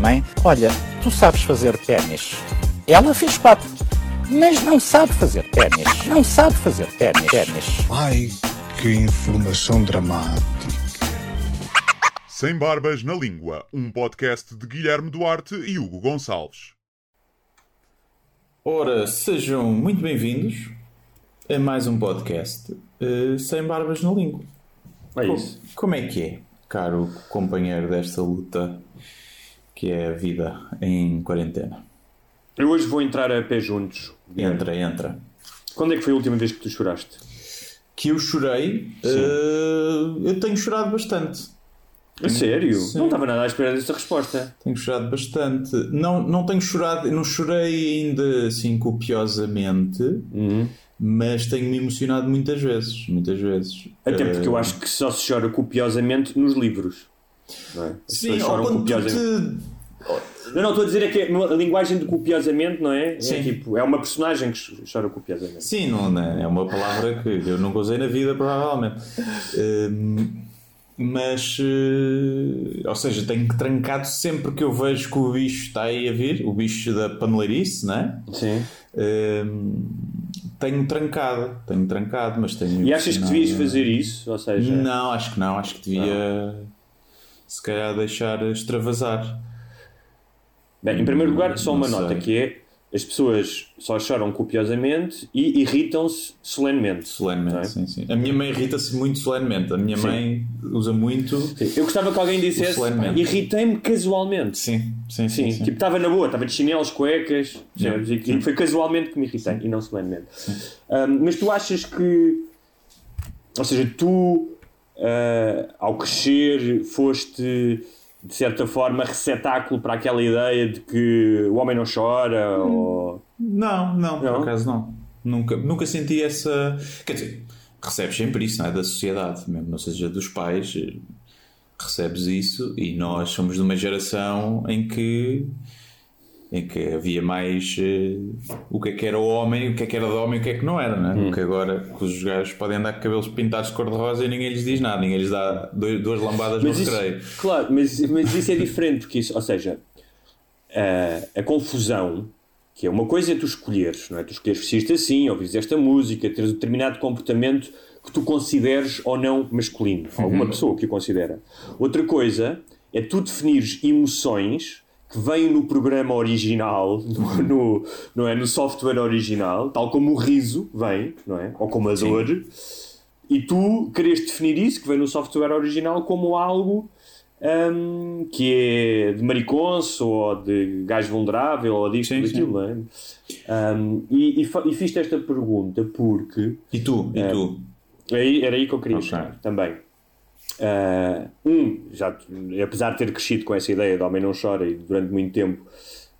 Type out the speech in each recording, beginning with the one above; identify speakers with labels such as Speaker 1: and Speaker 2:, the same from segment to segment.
Speaker 1: Mãe, olha, tu sabes fazer ténis. Ela fez quatro, mas não sabe fazer ténis. Não sabe fazer ténis. ténis.
Speaker 2: Ai, que informação dramática.
Speaker 3: Sem Barbas na Língua, um podcast de Guilherme Duarte e Hugo Gonçalves.
Speaker 4: Ora, sejam muito bem-vindos a mais um podcast eh, sem barbas na língua.
Speaker 5: É
Speaker 4: Co-
Speaker 5: isso.
Speaker 4: Como é que é, caro companheiro desta luta que é a vida em quarentena?
Speaker 5: Eu hoje vou entrar a pé juntos.
Speaker 4: Entra, entra.
Speaker 5: Quando é que foi a última vez que tu choraste?
Speaker 4: Que eu chorei, eh, eu tenho chorado bastante.
Speaker 5: A sério?
Speaker 4: Sim.
Speaker 5: Não estava nada à espera dessa resposta.
Speaker 4: Tenho chorado bastante. Não, não tenho chorado, não chorei ainda assim copiosamente,
Speaker 5: Uhum.
Speaker 4: Mas tenho-me emocionado muitas vezes. Muitas vezes.
Speaker 5: Até
Speaker 4: Eh,
Speaker 5: porque eu acho que só se chora copiosamente nos livros. Não é?
Speaker 4: Sim,
Speaker 5: choram copiosamente.
Speaker 4: te
Speaker 5: Não, não, estou a dizer é que a linguagem de copiosamente, não é?
Speaker 4: Sim.
Speaker 5: É tipo, é uma personagem que chora copiosamente.
Speaker 4: Sim, não, não, é uma palavra que eu nunca usei na vida, provavelmente. Hum, mas, eh, ou seja, tenho que trancado sempre que eu vejo que o bicho está aí a vir, o bicho da paneleirice, não é?
Speaker 5: Sim.
Speaker 4: Hum, tenho trancado, tenho trancado, mas tenho.
Speaker 5: E achas que
Speaker 4: não-
Speaker 5: devias fazer isso? Ou seja,
Speaker 4: Não, acho que não, acho que devia se calhar deixar extravasar.
Speaker 5: Bem, em primeiro lugar, só uma
Speaker 4: Não
Speaker 5: nota que é as pessoas só choram copiosamente e irritam-se solenemente.
Speaker 4: Solenemente,
Speaker 5: é?
Speaker 4: sim, sim. A minha mãe irrita-se muito solenemente. A minha
Speaker 5: Sim.
Speaker 4: mãe usa muito.
Speaker 5: Sim. Eu gostava que alguém dissesse irritei-me casualmente.
Speaker 4: Sim, sim,
Speaker 5: Sim,
Speaker 4: sim.
Speaker 5: tipo, estava na boa, estava de chinelos, cuecas, percebes? E foi casualmente que me irritei e não solenemente. Ahm, mas tu achas que, ou seja, tu ah, ao crescer foste de certa forma receptáculo para aquela ideia de que o homem não chora ou
Speaker 4: Não, não,
Speaker 5: Não?
Speaker 4: por acaso não. Nunca, nunca senti essa. Quer dizer, recebes sempre isso, não é? Da sociedade, mesmo não seja dos pais, eh, recebes isso e nós somos de uma geração em que. Em que havia mais eh, o que é que era o homem, o que é que era de homem e o que é que não era, não é?
Speaker 5: Hum.
Speaker 4: O que agora que os gajos podem andar com cabelos pintados de cor-de-rosa e ninguém lhes diz nada, ninguém lhes dá dois, duas lambadas
Speaker 5: Mas
Speaker 4: no
Speaker 5: isso,
Speaker 4: recreio.
Speaker 5: claro, mas, mas isso é diferente, porque isso, ou seja, a, a confusão, que é uma coisa é tu escolheres, não é? Tu escolheres vestir-te assim, ouvires esta música, teres um determinado comportamento que tu consideres ou não masculino, alguma pessoa que o considera. Outra coisa é tu definires emoções que vêm no programa original, no, no- não é? no software original, tal como o riso vem, não é? ou como a dor, e tu queres definir isso, que vem no software original, como algo hum, que é de mariconso ou de gajo vulnerável ou disto
Speaker 4: Sim,
Speaker 5: daquilo, é? Hum, e, e, e fiz esta pergunta porque
Speaker 4: E tu? E tu?
Speaker 5: aí, era aí que eu queria
Speaker 4: Ok.
Speaker 5: chegar também. Ah, um, já, apesar de ter crescido com essa ideia de homem não chora e durante muito tempo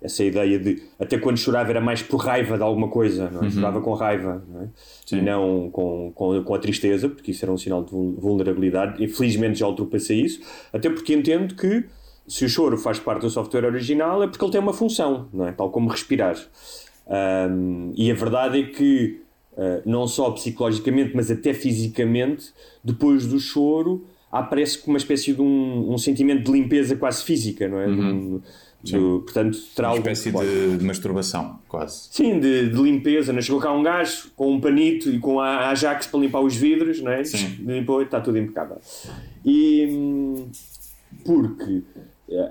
Speaker 5: essa ideia de até quando chorava era mais por raiva de alguma coisa, não é? chorava com raiva não é?
Speaker 4: Uhum.
Speaker 5: E não com, com, com a tristeza, porque isso era um sinal de vul- vulnerabilidade. Infelizmente já ultrapassei isso, até porque entendo que se o choro faz parte do software original é porque ele tem uma função, não é? tal como respirar. Ahm, e a verdade é que Uh, não só psicologicamente, mas até fisicamente, depois do choro, aparece como uma espécie de um, um sentimento de limpeza quase física, não é? Do- do- portanto, terá
Speaker 4: Uma espécie
Speaker 5: pode-
Speaker 4: de masturbação, quase.
Speaker 5: Sim, de, de limpeza. Não chegou cá um gajo com um panito e com a Ajax para limpar os vidros, não é?
Speaker 4: Sim.
Speaker 5: Limpou e está tudo impecável. E hum, porque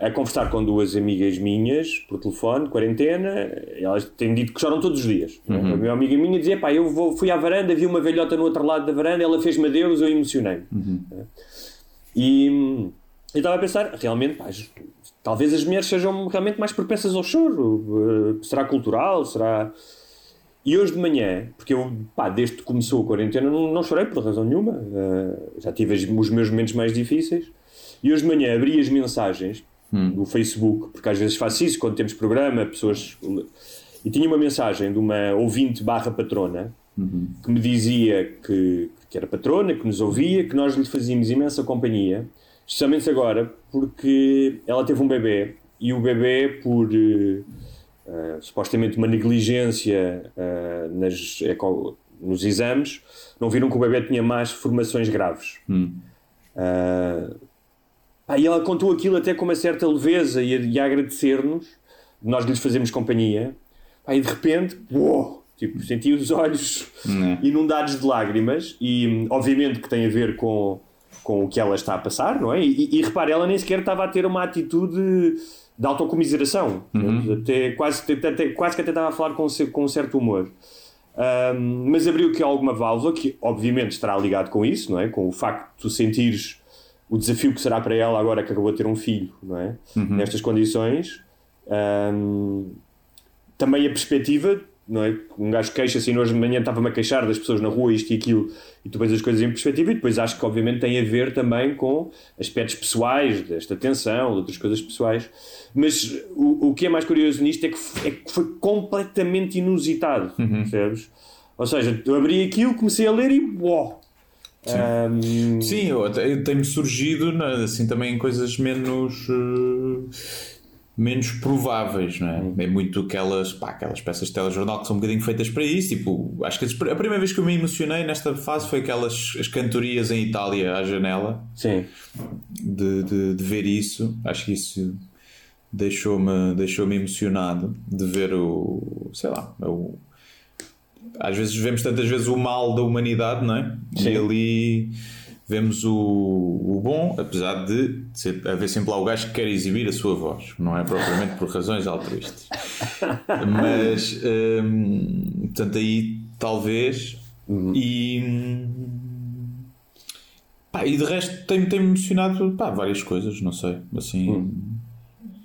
Speaker 5: a conversar com duas amigas minhas por telefone, quarentena, elas têm dito que choram todos os dias.
Speaker 4: Uhum.
Speaker 5: A minha amiga minha dizia: pá, eu vou, fui à varanda, vi uma velhota no outro lado da varanda, ela fez-me adeus, eu emocionei.
Speaker 4: Uhum.
Speaker 5: E eu estava a pensar, realmente, pá, talvez as mulheres sejam realmente mais propensas ao choro. Eh, será cultural? Será. E hoje de manhã, porque eu, pá, desde que começou a quarentena, não, não chorei por razão nenhuma. Eh, já tive os meus momentos mais difíceis. E hoje de manhã abri as mensagens do Facebook, porque às vezes faço isso quando temos programa, pessoas. E tinha uma mensagem de uma ouvinte barra patrona que me dizia que, que era patrona, que nos ouvia, que nós lhe fazíamos imensa companhia, especialmente agora, porque ela teve um bebê e o bebê, por eh, eh, supostamente uma negligência eh, nas, eco- nos exames, não viram que o bebê tinha mais formações graves. Ah, pá, e ela contou aquilo até com uma certa leveza e a, e a agradecer-nos, nós lhes fazemos companhia, pá, e de repente, uou, tipo, senti os olhos inundados de lágrimas, e obviamente que tem a ver com, com o que ela está a passar, não é? E, e, e repare, ela nem sequer estava a ter uma atitude de autocomiseração, até, quase, até, até- quase que até estava a falar com, com um certo humor. Ahm, mas abriu aqui alguma válvula que obviamente estará ligado com isso, não é? Com o facto de tu sentires o desafio que será para ela agora que acabou de ter um filho, não é? Nestas condições. Ahm, também a perspectiva, não é? Um gajo queixa-se e hoje de manhã estava-me a queixar das pessoas na rua, isto e aquilo, e tu vês as coisas em perspectiva, e depois acho que obviamente tem a ver também com aspectos pessoais, desta tensão, de outras coisas pessoais. Mas o, o que é mais curioso nisto é que, é que foi completamente inusitado, percebes? Ou seja, eu abri aquilo, comecei a ler e uau!
Speaker 4: Sim, eu até- eu tem-me surgido assim também coisas menos eh, menos prováveis, não é? É muito aquelas, pá, aquelas peças de telejornal que são um bocadinho feitas para isso. Tipo, acho que a primeira vez que eu me emocionei nesta fase foi aquelas as cantorias em Itália à janela
Speaker 5: sim,
Speaker 4: de, de, de ver isso. Acho que isso deixou-me deixou-me emocionado de ver o sei lá o, às vezes vemos tantas vezes o mal da humanidade, não é?
Speaker 5: Sim.
Speaker 4: E ali vemos o, o bom, apesar de ser, haver sempre lá o gajo que quer exibir a sua voz, não é propriamente por razões altruístas. Mas, hum, portanto, aí talvez. E. hum, pá, e de resto tem-me tem emocionado pá, várias coisas, não sei. Assim.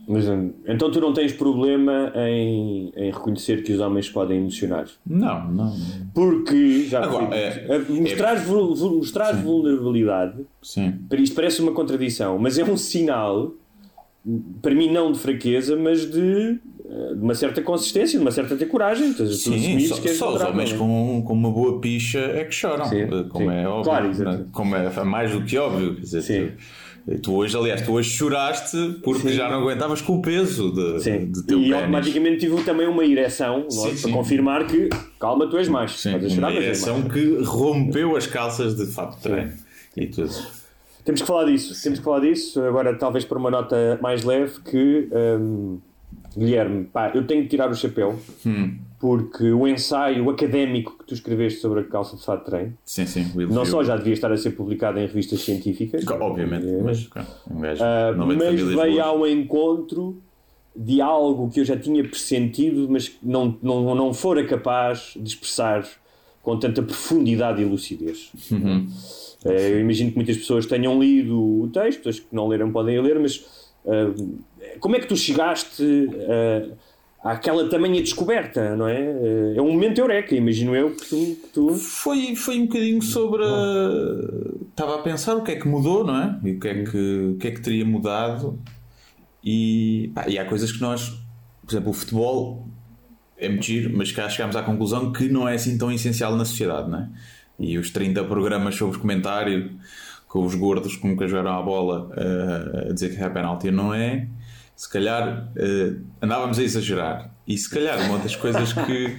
Speaker 5: Mas então tu não tens problema em, em reconhecer que os homens podem emocionar?
Speaker 4: Não, não.
Speaker 5: Porque, já
Speaker 4: Agora, é-
Speaker 5: a- mostrar, vul- mostrar vulnerabilidade,
Speaker 4: Sim.
Speaker 5: isto parece uma contradição, mas é um sinal, para mim não de fraqueza, mas de, eh, de uma certa consistência, de uma certa ter coragem. Tu
Speaker 4: Sim,
Speaker 5: assumires
Speaker 4: só,
Speaker 5: que
Speaker 4: só os homens
Speaker 5: é?
Speaker 4: com, com uma boa picha é que choram,
Speaker 5: Sim,
Speaker 4: eh, como
Speaker 5: sim.
Speaker 4: é óbvio.
Speaker 5: Claro,
Speaker 4: né? como é mais do que óbvio. Quer dizer,
Speaker 5: Sim.
Speaker 4: Tu, tu hoje, aliás, tu hoje choraste porque já não aguentavas com o peso de,
Speaker 5: Sim.
Speaker 4: de teu
Speaker 5: E
Speaker 4: pênis.
Speaker 5: automaticamente tive também uma ereção?
Speaker 4: Sim,
Speaker 5: para
Speaker 4: sim.
Speaker 5: confirmar que, calma, tu és macho.
Speaker 4: Sim,
Speaker 5: chorar,
Speaker 4: uma ereção que rompeu as calças de fato de treino. E tudo.
Speaker 5: Temos que falar disso, temos que falar disso. Agora, talvez para uma nota mais leve, que hum, Guilherme, pá, eu tenho que tirar o chapéu
Speaker 4: Hum.
Speaker 5: Porque o ensaio académico que tu escreveste sobre a calça de fato de treino
Speaker 4: Sim, sim.
Speaker 5: não só já devia estar a ser publicado em revistas científicas,
Speaker 4: Obviamente,
Speaker 5: eh,
Speaker 4: mas claro, um gajo
Speaker 5: ah, mas veio ao encontro de algo que eu já tinha pressentido, mas que não, não, não fora capaz de expressar com tanta profundidade e lucidez.
Speaker 4: Uhum.
Speaker 5: Eh, Eu imagino que muitas pessoas tenham lido o texto, as que não leram podem ler, mas ah, como é que tu chegaste ah, àquela tamanha descoberta, não é? Eh, É um momento eureka, imagino eu, que tu... que tu-
Speaker 4: Foi, foi um bocadinho sobre. a- Estava a pensar o que é que mudou, não é? E o que é que, o que, é que teria mudado. E, pá, e há coisas que nós. Por exemplo, o futebol é muito giro, mas cá chegámos à conclusão que não é assim tão essencial na sociedade, não é? E os 30 programas sobre comentário com os gordos que nunca jogaram a bola eh, a dizer que é penalti não é. Se calhar eh, andávamos a exagerar. E se calhar uma das coisas que,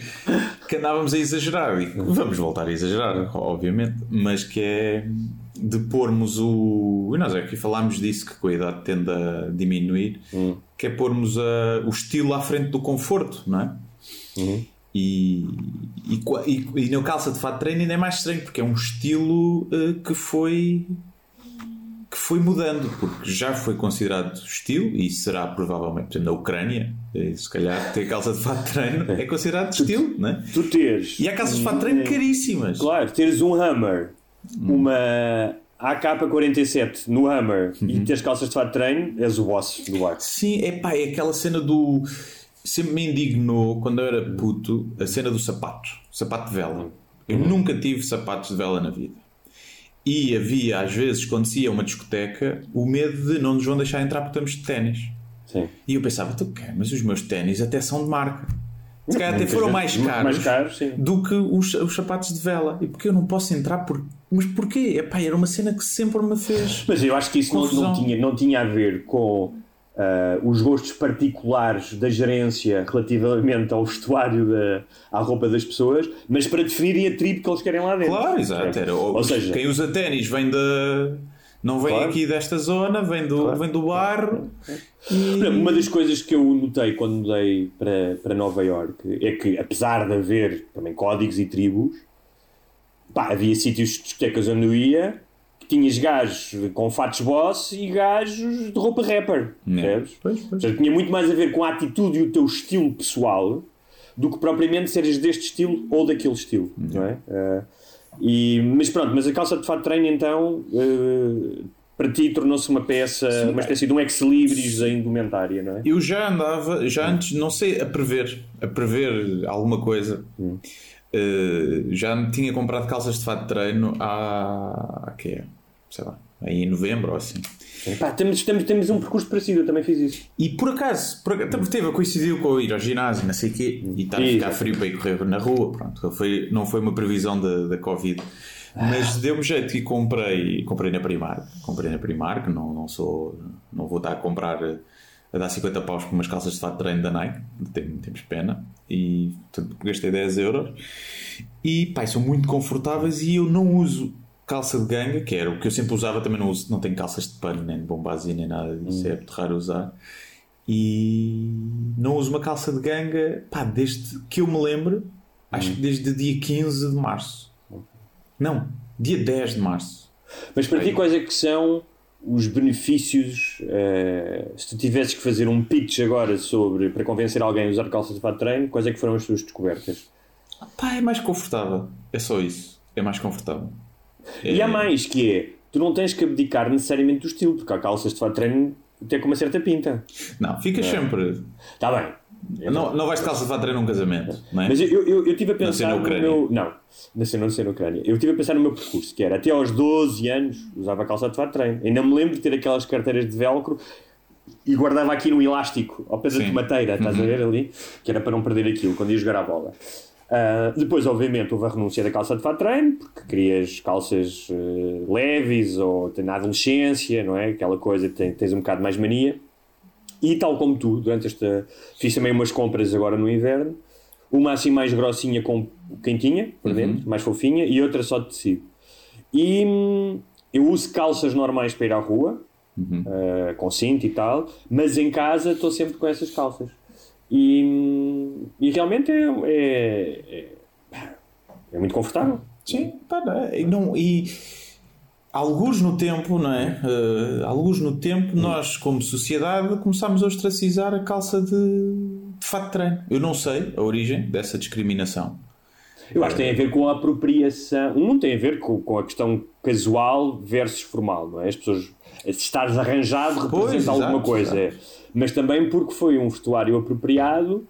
Speaker 4: que andávamos a exagerar, e vamos voltar a exagerar, obviamente, mas que é de pormos o. E nós aqui falámos disso, que com a idade tende a diminuir, que é pormos a- o estilo à frente do conforto, não é? E, e, qua- e, e no calça de fato de treino ainda é mais estranho, porque é um estilo eh, que foi foi mudando, porque já foi considerado estilo e será provavelmente, exemplo, na Ucrânia, eh, se calhar ter calça de fato de treino é considerado estilo, não é?
Speaker 5: Tu teres...
Speaker 4: E há calças de fato de treino caríssimas.
Speaker 5: Claro, teres um Hammer, uma AK-47 no Hammer e teres calças de fato de treino, és o boss do bar.
Speaker 4: Sim, é pá, é aquela cena do. Sempre me indignou quando eu era puto a cena do sapato, sapato de vela. Eu nunca tive sapatos de vela na vida. E havia, às vezes, quando se ia a uma discoteca, o medo de não nos vão deixar entrar porque estamos de ténis.
Speaker 5: Sim.
Speaker 4: E eu pensava, tu quê? Mas os meus ténis até são de marca. Se calhar até foram mais caros,
Speaker 5: mais caros,
Speaker 4: do que os, os sapatos de vela. E porque eu não posso entrar? Por... Mas porquê? Epá, era uma cena que sempre me fez.
Speaker 5: Mas eu acho que isso não, não, tinha, não tinha a ver com ah, os gostos particulares da gerência relativamente ao vestuário, da, à roupa das pessoas, mas para definirem a tribo que eles querem lá dentro.
Speaker 4: Claro, exato. Era,
Speaker 5: Ou seja,
Speaker 4: quem usa ténis vem da. Não vem
Speaker 5: Claro.
Speaker 4: aqui desta zona, vem do, vem do bairro.
Speaker 5: Uma das coisas que eu notei quando mudei para, para Nova York é que, apesar de haver também códigos e tribos, pá, havia sítios de discotecas onde eu ia tinhas gajos com fatos boss e gajos de roupa rapper. Percebes?
Speaker 4: Pois, pois.
Speaker 5: Seja, tinha muito mais a ver com a atitude e o teu estilo pessoal do que propriamente seres deste estilo ou daquele estilo. Não é? Eh, e, mas pronto, mas a calça de fato de treino então eh, para ti tornou-se uma peça, uma espécie de um ex-libris da indumentária, não é?
Speaker 4: Eu já andava, já antes, não sei, a prever, a prever alguma coisa. Eh, já me tinha comprado calças de fato de treino há, há que sei lá, aí em novembro ou assim.
Speaker 5: Pá, temos, temos, temos um percurso parecido, eu também fiz isso.
Speaker 4: E por acaso, por acaso também teve, coincidiu com eu ir ao ginásio, não sei o quê, e estar a ficar frio para ir correr na rua. Pronto, foi, não foi uma previsão da, da Covid. Mas deu-me jeito e comprei, comprei na Primark. Comprei na Primark, não, não, sou, não vou estar a comprar a dar 50 paus por umas calças de fato de treino da Nike, Tem- temos pena. E portanto, gastei 10 euros. E pá, são muito confortáveis e eu não uso calça de ganga, que era o que eu sempre usava, também não uso, não tenho calças de pano, nem de bombazia, nem nada disso, é muito raro usar. E não uso uma calça de ganga, pá, desde que eu me lembro, acho que desde dia 15 de março. Não, dia 10 de março.
Speaker 5: Mas para ti,
Speaker 4: Aí.
Speaker 5: quais é que são os benefícios? eh, se tu tivesses que fazer um pitch agora sobre para convencer alguém a usar calças de fato de treino, quais é que foram as tuas descobertas?
Speaker 4: Pá, é mais confortável. É só isso. É mais confortável.
Speaker 5: E
Speaker 4: É-
Speaker 5: há mais que é, tu não tens que abdicar necessariamente do estilo, porque há calças de fato de treino até com uma certa pinta.
Speaker 4: Não, fica sempre.
Speaker 5: Está bem.
Speaker 4: Não, não vais de calça de fato de treino num casamento, não é?
Speaker 5: Mas eu, eu, eu estive a pensar no meu. Não, sei, não sei na Ucrânia. Eu estive a pensar no meu percurso, que era até aos 12 anos usava calça de fato de treino. Ainda me lembro de ter aquelas carteiras de velcro e guardava aqui no elástico, ao pé da.
Speaker 4: Uhum.
Speaker 5: tomateira, estás a ver ali? Que era para não perder aquilo quando ia jogar a bola. Ah, depois, obviamente, houve a renúncia da calça de fato de treino, porque querias calças eh, leves ou na adolescência, não é? Aquela coisa que tens um bocado mais mania. E tal como tu, durante esta. Fiz também umas compras agora no inverno. Uma assim mais grossinha com quentinha por dentro, mais fofinha, e outra só de tecido. E hum, eu uso calças normais para ir à rua, ah, com cinto e tal, mas em casa estou sempre com essas calças. E, hum, e realmente é, é, é, é muito confortável.
Speaker 4: Sim, não é? e, não, e alguns no tempo, não é? Uh, alguns no tempo, nós, como sociedade, começámos a ostracizar a calça de, de fato de treino. Eu não sei a origem dessa discriminação.
Speaker 5: Eu acho que tem a ver com a apropriação. Um tem a ver com, com a questão casual versus formal, não é? As pessoas. Se estares arranjado representa
Speaker 4: Pois,
Speaker 5: alguma
Speaker 4: exato,
Speaker 5: coisa. é. Mas também porque foi um vestuário apropriado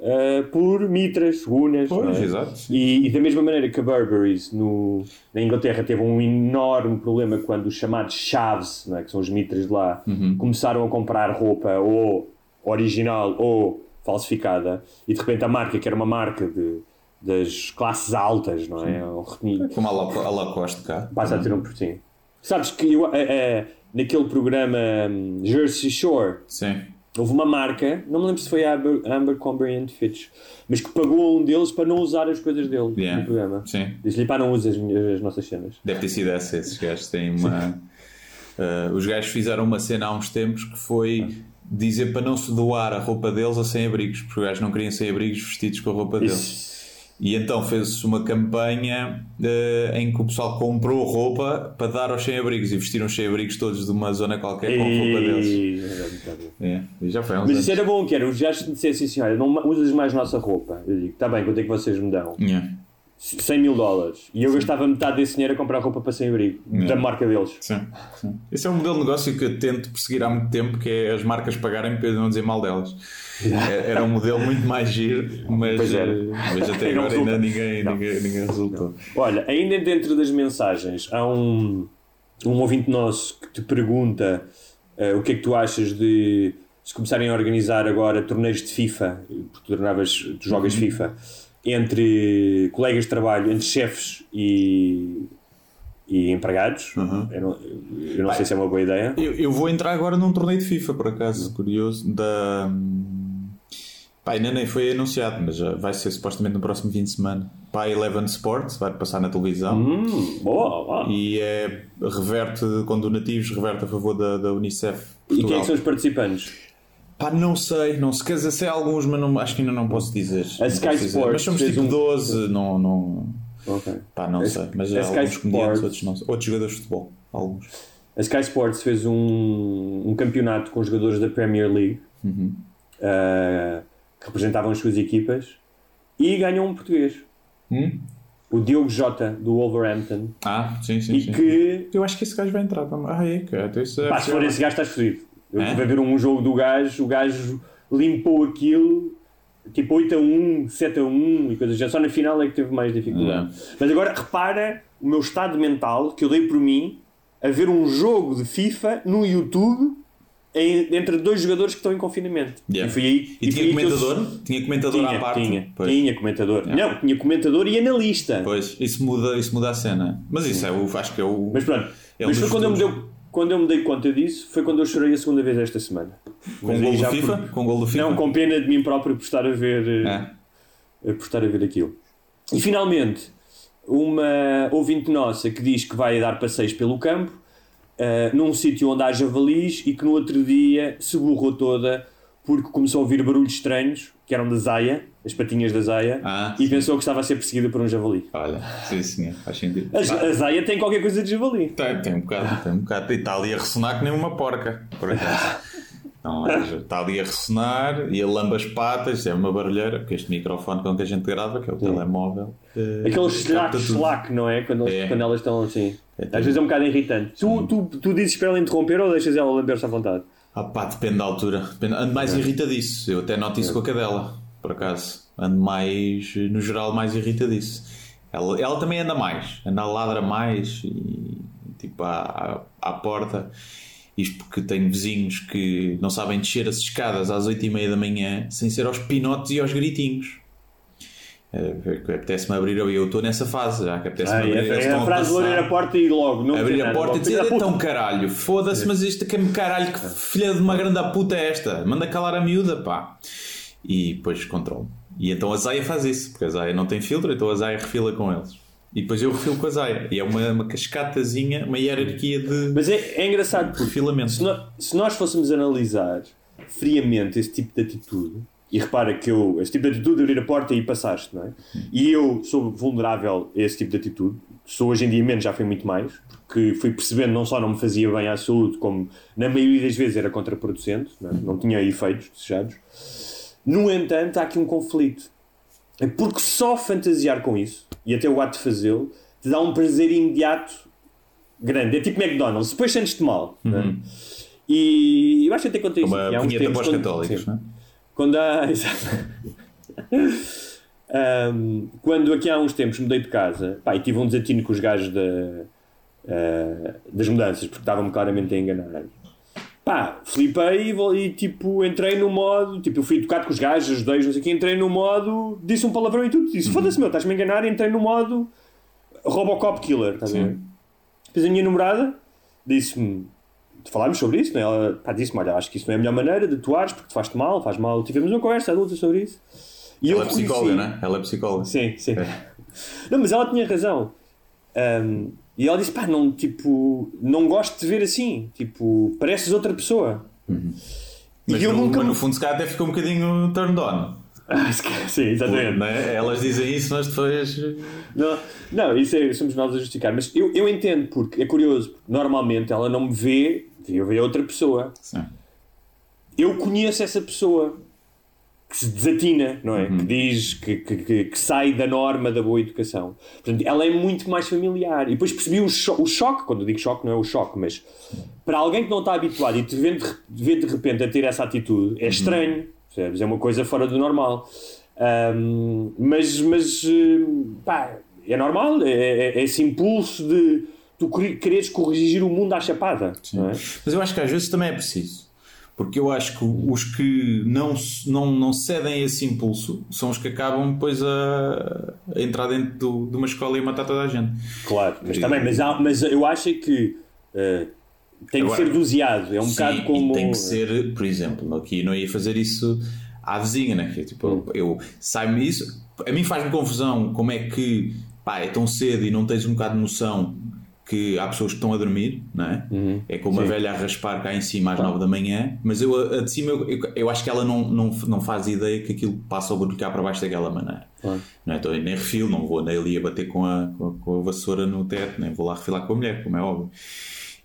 Speaker 5: ah, por mitras, runas.
Speaker 4: Pois,
Speaker 5: é?
Speaker 4: exato.
Speaker 5: E, e da mesma maneira que a Burberry's no, na Inglaterra teve um enorme problema quando os chamados chaves, é? que são os mitras de lá,
Speaker 4: Uhum.
Speaker 5: começaram a comprar roupa ou original ou falsificada, e de repente a marca, que era uma marca de, das classes altas, não é?
Speaker 4: Como a La- a Lacoste cá.
Speaker 5: Passa a ter um por cima. Sabes que eu, eh, eh, naquele programa hum, Jersey Shore
Speaker 4: Sim.
Speaker 5: houve uma marca, não me lembro se foi a Aber- Abercrombie and Fitch, mas que pagou um deles para não usar as coisas dele
Speaker 4: Yeah.
Speaker 5: no programa.
Speaker 4: Sim.
Speaker 5: Diz-lhe, pá, não usa as, as nossas cenas.
Speaker 4: Deve ter sido essa. Esses gajos têm uma. Uh, os gajos fizeram uma cena há uns tempos que foi dizer para não se doar a roupa deles a sem-abrigos, porque os gajos não queriam sem-abrigos vestidos com a roupa deles.
Speaker 5: Isso.
Speaker 4: E então fez-se uma campanha eh, em que o pessoal comprou roupa para dar aos sem-abrigos e vestiram os sem-abrigos todos de uma zona qualquer com a roupa deles.
Speaker 5: E...
Speaker 4: É, e já foi
Speaker 5: Mas
Speaker 4: anos.
Speaker 5: isso era bom, que era os gajos que dissessem assim, olha, não usas mais nossa roupa. Eu digo, está bem, quanto é que vocês me dão?
Speaker 4: Yeah.
Speaker 5: 100 mil dólares. E eu gastava metade desse dinheiro a comprar roupa para sem-abrigo, da marca deles.
Speaker 4: Sim, sim. Esse é um modelo de negócio que eu tento perseguir há muito tempo, que é as marcas pagarem para não dizer mal delas. É- Era um modelo muito mais giro, mas,
Speaker 5: Pois era.
Speaker 4: eh, mas até agora ainda
Speaker 5: resulta.
Speaker 4: ninguém,
Speaker 5: Não.
Speaker 4: ninguém, ninguém resultou.
Speaker 5: Olha, ainda dentro das mensagens, há um, um ouvinte nosso que te pergunta eh, o que é que tu achas de se começarem a organizar agora torneios de FIFA, porque tu, tornavas, tu jogas FIFA, entre colegas de trabalho, entre chefes e, e empregados. Eu não, eu não sei se é uma boa ideia.
Speaker 4: Eu, eu vou entrar agora num torneio de FIFA, por acaso, curioso, da. Pá, ainda nem foi anunciado, mas já vai ser supostamente no próximo fim de semana. Pá, Eleven Sports, vai passar na televisão.
Speaker 5: Hum, boa, boa.
Speaker 4: E é, reverte com donativos, reverte a favor da, da Unicef.
Speaker 5: E quem é
Speaker 4: Portugal.
Speaker 5: que são os participantes?
Speaker 4: Pá, não sei, não se casa sei alguns, mas não, acho que ainda não posso dizer.
Speaker 5: A Sky
Speaker 4: dizer.
Speaker 5: Sports
Speaker 4: Mas somos tipo
Speaker 5: um-
Speaker 4: 12, não. não
Speaker 5: Ok.
Speaker 4: pá, não
Speaker 5: A-
Speaker 4: sei. Mas
Speaker 5: a Sky
Speaker 4: alguns comediantes, outros não. Outros jogadores de futebol. Alguns.
Speaker 5: A Sky Sports fez um, um campeonato com jogadores da Premier League
Speaker 4: Uhum.
Speaker 5: uh, que representavam as suas equipas e ganhou um português.
Speaker 4: Hum?
Speaker 5: O Diogo Jota, do Wolverhampton.
Speaker 4: Ah, sim, sim.
Speaker 5: E
Speaker 4: sim.
Speaker 5: que,
Speaker 4: Eu acho que esse gajo vai entrar também. Ah, é, cara. Então isso é
Speaker 5: pá, se for esse gajo, estás fodido. Eu
Speaker 4: É?
Speaker 5: estive a ver um jogo do gajo, o gajo limpou aquilo, tipo 8 a 1, 7 a 1 e coisas assim. Só na final é que teve mais dificuldade. Mas agora repara o meu estado mental que eu dei por mim a ver um jogo de FIFA no YouTube entre dois jogadores que estão em confinamento.
Speaker 4: Yeah.
Speaker 5: E foi aí.
Speaker 4: E
Speaker 5: foi
Speaker 4: tinha
Speaker 5: que eu-
Speaker 4: comentador? Tinha comentador
Speaker 5: Tinha,
Speaker 4: à parte?
Speaker 5: tinha,
Speaker 4: Pois.
Speaker 5: tinha comentador.
Speaker 4: Yeah.
Speaker 5: Não, tinha comentador e analista.
Speaker 4: Pois, isso muda, isso muda a cena. Mas isso é o. Acho que é o.
Speaker 5: Mas pronto,
Speaker 4: É
Speaker 5: mas foi quando eu, me dei, quando eu me dei conta disso, foi quando eu chorei a segunda vez esta semana.
Speaker 4: Com
Speaker 5: Mas
Speaker 4: gol do FIFA?
Speaker 5: por-
Speaker 4: Com gol do FIFA?
Speaker 5: Não, com pena de mim próprio por estar a ver, eh,
Speaker 4: É.
Speaker 5: por estar a ver aquilo. E finalmente, uma ouvinte nossa que diz que vai dar passeios pelo campo, eh, num sítio onde há javalis e que no outro dia se borrou toda porque começou a ouvir barulhos estranhos, que eram da Zaya, as patinhas da Zaya,
Speaker 4: Ah,
Speaker 5: e
Speaker 4: sim.
Speaker 5: pensou que estava a ser perseguida por um javali.
Speaker 4: Olha, sim senhor, faz sentido.
Speaker 5: A, a Zaya tem qualquer coisa de javali.
Speaker 4: tem, tem um bocado, tem um bocado. E está ali a ressonar que nem uma porca, por acaso. É, está ali a ressonar e ele lamba as patas, é uma barulheira, porque este microfone com que a gente grava, que é o telemóvel. eh,
Speaker 5: Aqueles slack, slack, não é? Quando, eles-
Speaker 4: É.
Speaker 5: quando elas estão assim.
Speaker 4: É
Speaker 5: Às vezes é um bocado irritante. Tu, tu, tu dizes para ela interromper ou deixas ela lamber-se à vontade?
Speaker 4: Ah pá, depende da altura. Depende- Ando mais irritadiço. Eu até noto isso com a cadela, por acaso. Ando mais, no geral, mais irritadiço. Ela, ela também anda mais. Anda, ladra mais e tipo à, à, à porta. Isto porque tenho vizinhos que não sabem descer as escadas às 8h30 da manhã sem ser aos pinotes e aos gritinhos. É, que Apetece-me abrir eu estou nessa fase já que apetece-me
Speaker 5: Ah,
Speaker 4: abrir.
Speaker 5: é, é a frase de abrir a porta e logo. Não
Speaker 4: abrir a porta e dizer então caralho, foda-se, mas isto que caralho, que filha de uma grande puta é esta? Manda calar a miúda, pá. E depois controlo. E então a Zaya faz isso, porque a Zaya não tem filtro, então a Zaya refila com eles. E depois eu refilo com a Zaya. E é uma, uma cascatazinha, uma hierarquia de
Speaker 5: Mas é, é engraçado porque
Speaker 4: filamento.
Speaker 5: se, nó- se nós fôssemos analisar friamente esse tipo de atitude, e repara que eu, esse tipo de atitude de abrir a porta e passaste, não é? E eu sou vulnerável a esse tipo de atitude, sou hoje em dia menos, já foi muito mais, porque fui percebendo não só não me fazia bem à saúde, como na maioria das vezes era contraproducente, não, é? não tinha efeitos desejados. No entanto, há aqui um conflito. É porque só fantasiar com isso, e até o ato de fazê-lo, te dá um prazer imediato grande. É tipo McDonald's, depois sentes-te mal. é? E eu acho que até contei isso
Speaker 4: Uma
Speaker 5: aqui há
Speaker 4: punheta
Speaker 5: tempos.
Speaker 4: para os
Speaker 5: quando-
Speaker 4: católicos, não é?
Speaker 5: Quando há. exato. Ahm, quando aqui há uns tempos mudei de casa pá, e tive um desatino com os gajos da, ah, das mudanças, porque estavam-me claramente a enganar. Pá, flipei e, tipo, entrei no modo. Tipo, eu fui educado com os gajos, ajudei-os, não sei o quê, entrei no modo. Disse um palavrão e tudo. Disse: Foda-se, meu, estás-me a enganar. Entrei no modo Robocop Killer, estás a ver? Depois a minha namorada disse-me: Falámos sobre isso, né? ela pá, disse-me: Olha, acho que isso não é a melhor maneira de atuares porque te faz-te mal, faz mal. Tivemos uma conversa adulta sobre isso. E
Speaker 4: Ela é psicóloga, não é? Ela é psicóloga.
Speaker 5: Sim, sim. Não, mas ela tinha razão. Ahm, e ela disse: pá, não, tipo, não gosto de ver assim. Tipo, pareces outra pessoa.
Speaker 4: Mas,
Speaker 5: e eu
Speaker 4: no,
Speaker 5: nunca.
Speaker 4: mas no fundo, se calhar até ficou um bocadinho turned on.
Speaker 5: Ah, sim, exatamente.
Speaker 4: Não é? Elas dizem isso, mas depois.
Speaker 5: Não, não isso é, somos nós a justificar. Mas eu, eu entendo, porque é curioso. Porque normalmente ela não me vê, eu vejo outra pessoa.
Speaker 4: Sim.
Speaker 5: Eu conheço essa pessoa. Que se desatina, não é? Que diz que, que, que, sai da norma da boa educação. Portanto, ela é muito mais familiar. E depois percebi o, cho o choque, quando eu digo choque, não é o choque, mas para alguém que não está habituado e te vê de, vê de repente a ter essa atitude, é estranho, percebes? É uma coisa fora do normal. Um, mas, mas pá, é normal, é, é, é esse impulso de tu quereres corrigir o mundo à chapada. É?
Speaker 4: Mas eu acho que às vezes também é preciso. Porque eu acho que os que não, não, não cedem a esse impulso são os que acabam depois a, a entrar dentro do, de uma escola e a matar toda a gente.
Speaker 5: Claro, mas também, mas, há, mas eu acho que uh, tem Agora, que ser doseado. É um
Speaker 4: sim,
Speaker 5: bocado como.
Speaker 4: tem que ser, por exemplo, aqui não ia fazer isso à vizinha, né? Tipo, hum. eu sai-me isso. A mim faz-me confusão como é que pá, é tão cedo e não tens um bocado de noção que há pessoas que estão a dormir, não é? Uhum. É como Sim. a velha a raspar cá em cima às nove da manhã, mas eu a, de cima eu, eu, eu, acho que ela não, não, não faz ideia que aquilo passa a cá para baixo daquela maneira. Não é? Então eu nem refilo, não vou nem ali a bater com a, com a, com a vassoura no teto, nem vou lá refilar com a mulher, como é óbvio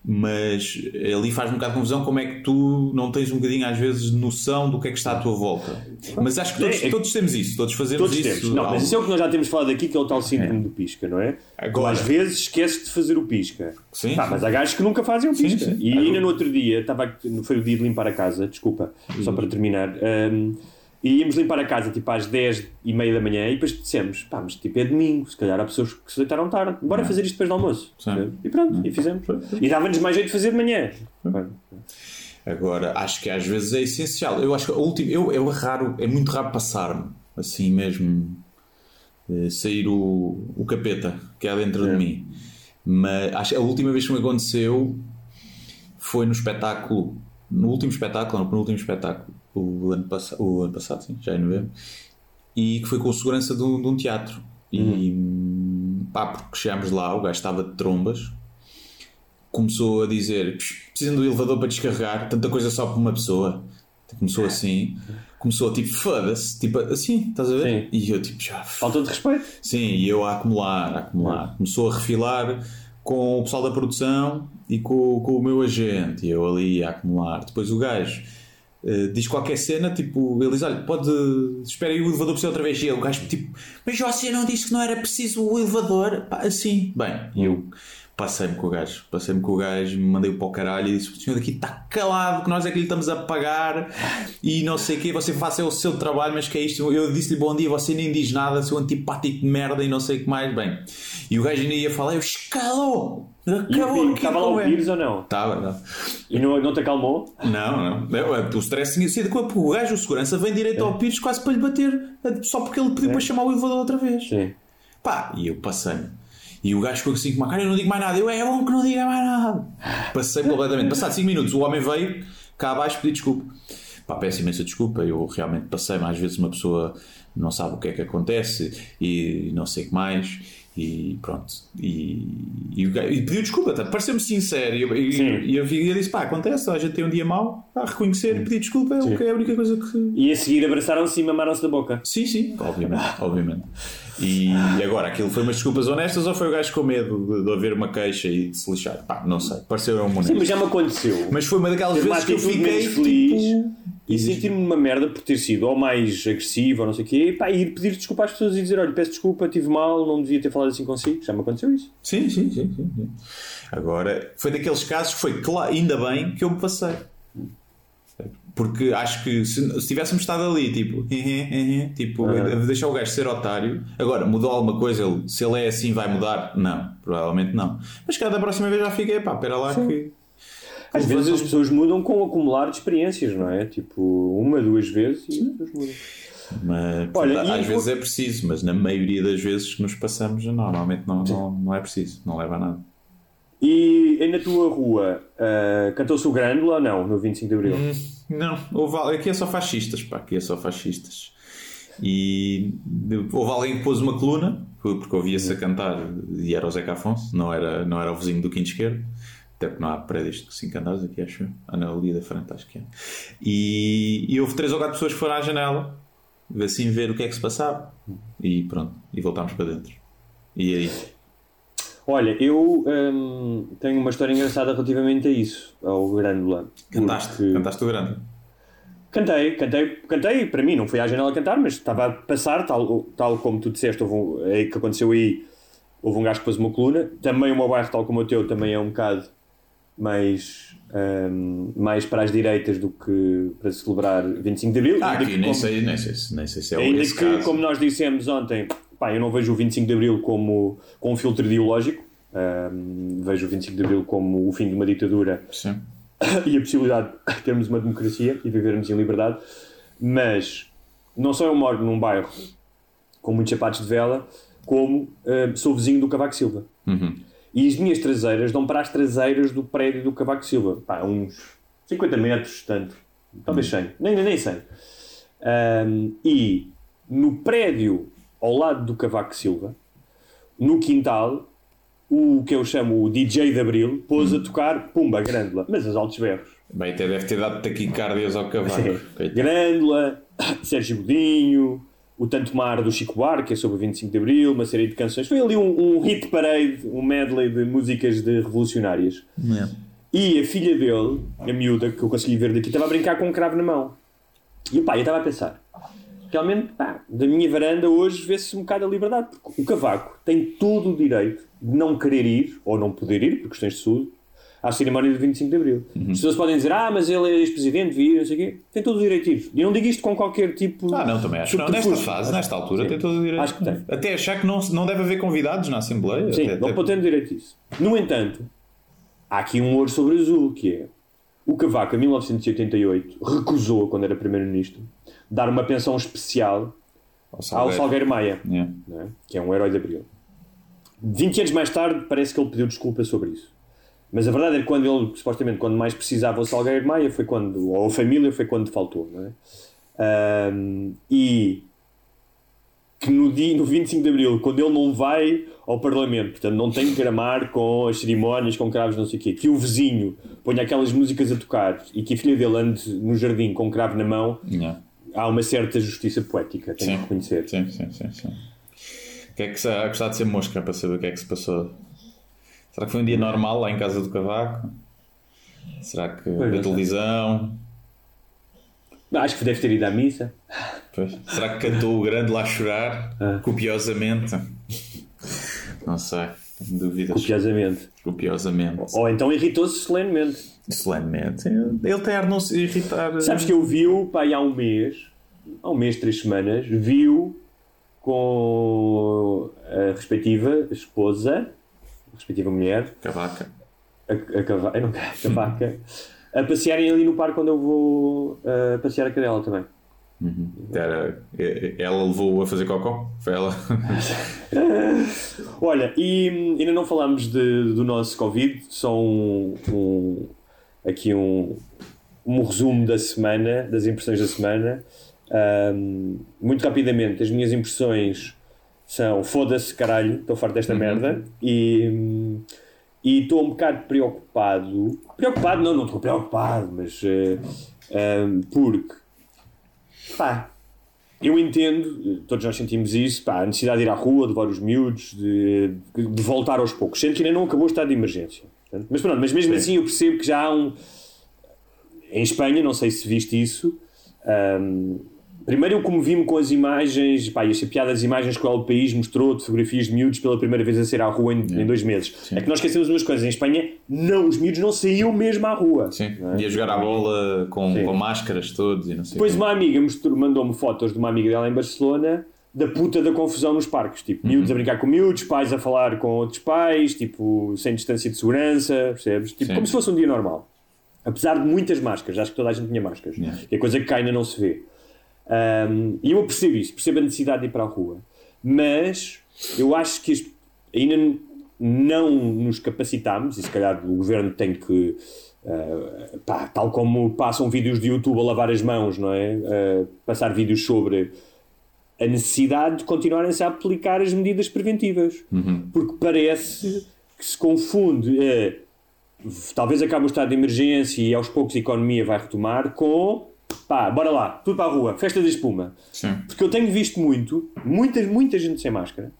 Speaker 4: mas ali faz um bocado de confusão como é que tu não tens um bocadinho às vezes noção do que é que está à tua volta. Mas acho que todos, é, é, todos temos isso, todos fazemos todos isso.
Speaker 5: Temos. Não, mas isso é o que nós já temos falado aqui, que é o tal síndrome é. do pisca, não é? Agora, às vezes esqueces de fazer o pisca. Sim, tá, mas há gajos que nunca fazem o pisca. Sim, sim. E ainda no outro dia, estava, foi o dia de limpar a casa, desculpa, só para terminar. Um, e íamos limpar a casa tipo às 10 e meia da manhã e depois dissemos, pá, mas tipo é domingo, se calhar há pessoas que se deitaram tarde, bora fazer isto depois do almoço. Sim. E pronto, e fizemos. E dava-nos mais jeito de fazer de manhã.
Speaker 4: Agora, acho que às vezes é essencial. Eu acho que a última, eu, eu raro, é muito raro passar-me, assim mesmo, eh, sair o, o capeta que há dentro é. de mim. Mas acho que a última vez que me aconteceu foi no espetáculo, no último espetáculo, no penúltimo espetáculo o ano, pass o ano passado, sim, já em novembro, e que foi com segurança de um, de um teatro. E uhum. pá, porque chegámos lá, o gajo estava de trombas, começou a dizer: precisam do elevador para descarregar, tanta coisa só para uma pessoa. Começou assim, começou tipo, foda-se, tipo assim, estás a ver? Sim. E eu tipo, já.
Speaker 5: Falta de respeito.
Speaker 4: Sim, e eu a acumular, a acumular. Começou a refilar com o pessoal da produção e com, com o meu agente, e eu ali a acumular. Depois o gajo Uh, diz qualquer cena, tipo, ele diz: Olha, pode. Espera aí o elevador para outra vez. E o gajo, tipo, mas você não disse que não era preciso o elevador? Pá, assim. Bem, e eu passei-me com o gajo, passei-me com o gajo, me mandei para o caralho e disse: O senhor daqui está calado, que nós é que lhe estamos a pagar e não sei o quê. Você faça o seu trabalho, mas que é isto? Eu disse-lhe bom dia, você nem diz nada, seu antipático de merda e não sei o que mais. Bem, e o gajo ainda ia falar: Eu escalou!
Speaker 5: Acabou Estava lá o Pires ou não?
Speaker 4: Estava, não.
Speaker 5: E não, não te acalmou?
Speaker 4: Não, não. O stress tinha sido com o gajo, o segurança, vem direito é. ao Pires quase para lhe bater, só porque ele pediu é. para chamar o elevador outra vez. Sim. Pá, e eu passei-me. E o gajo ficou assim com uma cara, eu não digo mais nada. Eu, é bom que não diga mais nada. Passei completamente. Passado 5 minutos, o homem veio cá abaixo pedir desculpa. Pá, peço imensa desculpa. Eu realmente passei-me. Às vezes uma pessoa não sabe o que é que acontece e não sei o que mais e pronto. E, e, e pediu desculpa, tá? pareceu-me sincero. E, e, e eu, eu disse: pá, acontece, a gente tem um dia mau, a reconhecer e pedir desculpa é, o que é a única coisa que.
Speaker 5: E a seguir abraçaram-se e mamaram-se da boca.
Speaker 4: Sim, sim, obviamente. obviamente. E agora, aquilo foi umas desculpas honestas ou foi o gajo com medo de, de haver uma queixa e de se lixar? Pá, não sei, pareceu um
Speaker 5: Sim, mas já me aconteceu.
Speaker 4: Mas foi uma daquelas vezes que eu fiquei
Speaker 5: feliz. Tipo e sentir-me uma merda por ter sido ou mais agressivo ou não sei o quê, e pá, ir pedir desculpa às pessoas e dizer: olha, peço desculpa, tive mal, não devia ter falado assim consigo. Já me aconteceu isso.
Speaker 4: Sim, sim, sim. sim, sim. Agora, foi daqueles casos que foi, claro, ainda bem que eu me passei. Porque acho que se, se tivéssemos estado ali, tipo, tipo deixar o gajo ser otário, agora mudou alguma coisa, ele, se ele é assim, vai mudar? Não, provavelmente não. Mas cada próxima vez já fica, pá, espera lá sim. que
Speaker 5: às vezes as pessoas mudam com o acumular de experiências, não é? Tipo, uma, duas vezes e as pessoas mudam.
Speaker 4: Mas, Olha, às vezes é preciso, mas na maioria das vezes que nos passamos, normalmente não, não, não é preciso, não leva a nada.
Speaker 5: E, e na tua rua, uh, cantou-se o Grândola ou não, no 25 de Abril? Hum,
Speaker 4: não, houve, aqui é só fascistas, pá, aqui é só fascistas. E houve alguém que pôs uma coluna, porque ouvia-se a cantar, e era o Zeca Afonso, não era, não era o vizinho do quinto esquerdo. Até porque não há prédios de 5 andares aqui, acho eu. Ah, não, ali da frente, acho que é. E, e houve três ou quatro pessoas que foram à janela, assim ver o que é que se passava. E pronto, e voltámos para dentro. E aí?
Speaker 5: Olha, eu hum, tenho uma história engraçada relativamente a isso, ao Grândola.
Speaker 4: Cantaste? Porque... Cantaste o Grândola?
Speaker 5: Cantei, cantei, cantei, para mim não fui à janela cantar, mas estava a passar, tal, tal como tu disseste, houve um, é que aconteceu aí, houve um gajo que pôs uma coluna, também o meu bairro, tal como o teu, também é um bocado mais, um, mais para as direitas do que para celebrar 25 de Abril.
Speaker 4: Ah,
Speaker 5: Ainda
Speaker 4: aqui nem,
Speaker 5: como-
Speaker 4: sei, nem, sei, nem sei se é
Speaker 5: Ainda
Speaker 4: esse
Speaker 5: que,
Speaker 4: caso.
Speaker 5: como nós dissemos ontem, pá, eu não vejo o 25 de Abril como com um filtro ideológico, um, vejo o 25 de Abril como o fim de uma ditadura
Speaker 4: Sim.
Speaker 5: e a possibilidade de termos uma democracia e vivermos em liberdade, mas não só eu moro num bairro com muitos sapatos de vela, como eh, sou vizinho do Cavaco Silva. E as minhas traseiras dão para as traseiras do prédio do Cavaco Silva. Pá, uns 50 metros, tanto. Talvez 100. Nem, nem, nem 100. Ahm, e no prédio ao lado do Cavaco Silva, no quintal, o que eu chamo o DJ de Abril pôs a tocar Pumba Grândola, mas aos altos berros.
Speaker 4: Bem, até deve ter dado taquicardias ao. Coitado.
Speaker 5: Grândola, Sérgio Godinho, o Tanto Mar do Chico Buarque, que é sobre o 25 de Abril, uma série de canções. Foi ali um, um hit parade, um medley de músicas de revolucionárias. E a filha dele, a miúda, que eu consegui ver daqui, estava a brincar com um cravo na mão. E o pai, eu estava a pensar, realmente, pá, da minha varanda hoje vê-se um bocado a liberdade. Porque o Cavaco tem todo o direito de não querer ir, ou não poder ir, por questões de saúde, à cerimónia do 25 de Abril. As pessoas podem dizer, ah, mas ele é ex-presidente, ir, não sei o quê. Tem todo o direito. E não digo isto com qualquer tipo
Speaker 4: Ah, não, também acho. Não, nesta fase, nesta altura,
Speaker 5: Sim.
Speaker 4: tem todo o direito.
Speaker 5: Acho que tem.
Speaker 4: Até achar que não, não deve haver convidados na Assembleia.
Speaker 5: Sim,
Speaker 4: até,
Speaker 5: não
Speaker 4: até-
Speaker 5: pode ter direito a isso. No entanto, há aqui um ouro sobre azul, que é o Cavaco, em 1988, recusou, quando era Primeiro-Ministro, dar uma pensão especial
Speaker 4: Ao
Speaker 5: ao
Speaker 4: Salgueiro.
Speaker 5: Salgueiro Maia,
Speaker 4: Yeah.
Speaker 5: não é? que é um herói de Abril. 20 anos mais tarde, parece que ele pediu desculpa sobre isso. Mas a verdade é que quando ele, supostamente, quando mais precisava o Salgueiro Maia, foi quando, ou a família, foi quando faltou, não é? Ahm, e que no, dia, no 25 de Abril, quando ele não vai ao Parlamento, portanto não tem que gramar com as cerimónias, com cravos, não sei o quê, que o vizinho ponha aquelas músicas a tocar e que a filha dele ande no jardim com um cravo na mão,
Speaker 4: Yeah.
Speaker 5: há uma certa justiça poética,
Speaker 4: Sim.
Speaker 5: que reconhecer.
Speaker 4: Sim, sim, sim, sim. O que é que se a gostar de ser mosca para saber o que é que se passou? Será que foi um dia normal lá em casa do Cavaco? Será que
Speaker 5: não
Speaker 4: da
Speaker 5: sei.
Speaker 4: televisão?
Speaker 5: Acho que deve ter ido à missa.
Speaker 4: Pois. Será que cantou o grande lá chorar?
Speaker 5: Ah.
Speaker 4: Copiosamente? Não sei, tenho dúvidas.
Speaker 5: Copiosamente.
Speaker 4: Copiosamente.
Speaker 5: Ou então irritou-se solenemente.
Speaker 4: Solenemente. Ele tem não se irritar.
Speaker 5: Sabes que eu vi-o pá, há um mês, há um mês, três semanas, viu com a respectiva esposa, respectiva mulher,
Speaker 4: Cavaca.
Speaker 5: a, a, cava- não a cavaca, a passearem ali no parque onde eu vou uh, passear a cadela também.
Speaker 4: Era, ela levou a fazer cocó? Foi ela?
Speaker 5: Olha, e ainda não falámos de- do nosso Covid, só um, um- aqui um, um resumo da semana, das impressões da semana. Hum, muito rapidamente, as minhas impressões são foda-se caralho, estou farto desta merda e estou um bocado preocupado. Preocupado, não, não estou preocupado, mas eh, hum, porque pá, eu entendo, todos nós sentimos isso, pá, a necessidade de ir à rua, de levar os miúdos, de, de voltar aos poucos, sendo que ainda não acabou o estado de emergência. Portanto, Mas pronto, mas mesmo assim eu percebo que já há um. Em Espanha, não sei se viste isso. hum, primeiro eu comovi-me com as imagens, pá, e achei piada as imagens que o El País mostrou de fotografias de miúdos pela primeira vez a sair à rua em, em dois meses. É que nós esquecemos umas coisas. Em Espanha, não, os miúdos não saíam mesmo à rua.
Speaker 4: Sim.
Speaker 5: é?
Speaker 4: Ia jogar à bola com,
Speaker 5: Sim.
Speaker 4: com máscaras todos e não sei
Speaker 5: Depois
Speaker 4: quê.
Speaker 5: uma amiga mostrou- mandou-me fotos de uma amiga dela em Barcelona da puta da confusão nos parques. Tipo,
Speaker 4: Uhum.
Speaker 5: miúdos a brincar com miúdos, pais a falar com outros pais, tipo, sem distância de segurança, percebes? Tipo,
Speaker 4: Sim.
Speaker 5: como se fosse um dia normal. Apesar de muitas máscaras, acho que toda a gente tinha máscaras.
Speaker 4: Yeah.
Speaker 5: Que é coisa que cá ainda não se vê. Um, e eu percebo isso, percebo a necessidade de ir para a rua. Mas eu acho que ainda não nos capacitámos, e se calhar o governo tem que, uh, pá, tal como passam vídeos de YouTube a lavar as mãos, não é? Uh, passar vídeos sobre a necessidade de continuarem-se a aplicar as medidas preventivas. Porque parece que se confunde. eh, talvez acabe o estado de emergência e aos poucos a economia vai retomar com pá, bora lá, tudo para a rua, festa da espuma.
Speaker 4: Sim.
Speaker 5: Porque eu tenho visto muito, muita, muita gente sem máscara.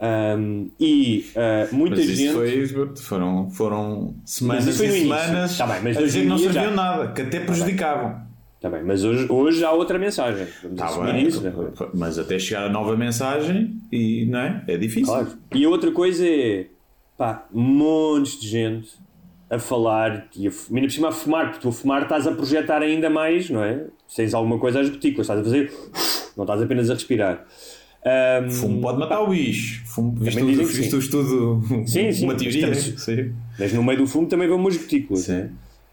Speaker 5: Ahm, e ah, muita
Speaker 4: Mas
Speaker 5: gente.
Speaker 4: isso foi, foram, foram semanas
Speaker 5: Mas isso foi
Speaker 4: e semanas
Speaker 5: Tá bem, mas
Speaker 4: a que não serviam
Speaker 5: já-
Speaker 4: nada, que até prejudicavam.
Speaker 5: Também, mas hoje, hoje há outra mensagem. Vamos
Speaker 4: Tá bem,
Speaker 5: isso, né?
Speaker 4: mas até chegar a nova mensagem e não é? É difícil.
Speaker 5: Claro. E outra coisa é pá, montes de gente a falar e a, ainda por cima a fumar, porque tu a fumar estás a projetar ainda mais, não é? Se tens alguma coisa às gotículas, estás a fazer, não estás apenas a respirar. Ahm,
Speaker 4: Fumo pode matar o bicho. Fumo, visto,
Speaker 5: Também dizem
Speaker 4: visto
Speaker 5: sim.
Speaker 4: o estudo,
Speaker 5: Sim, sim,
Speaker 4: uma teoria.
Speaker 5: estamos-
Speaker 4: Sim.
Speaker 5: Mas no meio do fumo também vão umas gotículas.
Speaker 4: Sim.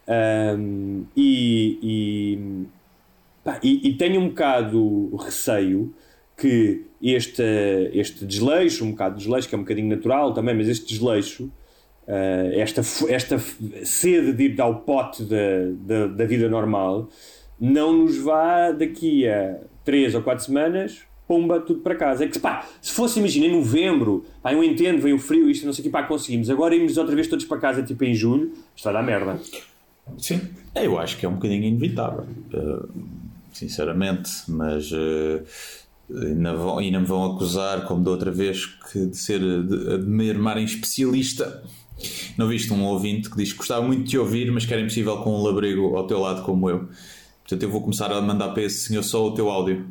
Speaker 5: Ahm, e, e, pá, e, e tenho um bocado receio que este, este desleixo, um bocado de desleixo, que é um bocadinho natural também, mas este desleixo, ah, esta, esta sede de ir ao pote da, da, da vida normal, não nos vá daqui a 3 ou 4 semanas, pomba, tudo para casa. É que pá, se fosse, imagina, em novembro, pá, eu entendo, vem o frio, isto não sei o que, pá, conseguimos. Agora irmos outra vez todos para casa, tipo em julho, vai dar merda.
Speaker 4: Sim, eu acho que é um bocadinho inevitável, eh, sinceramente, mas eh, ainda, vão, ainda me vão acusar, como da outra vez, que de ser de, de me armarem especialista. Não viste um ouvinte que diz que gostava muito de te ouvir, mas que era impossível com um labrego ao teu lado como eu. Portanto, eu vou começar a mandar para esse senhor só o teu áudio.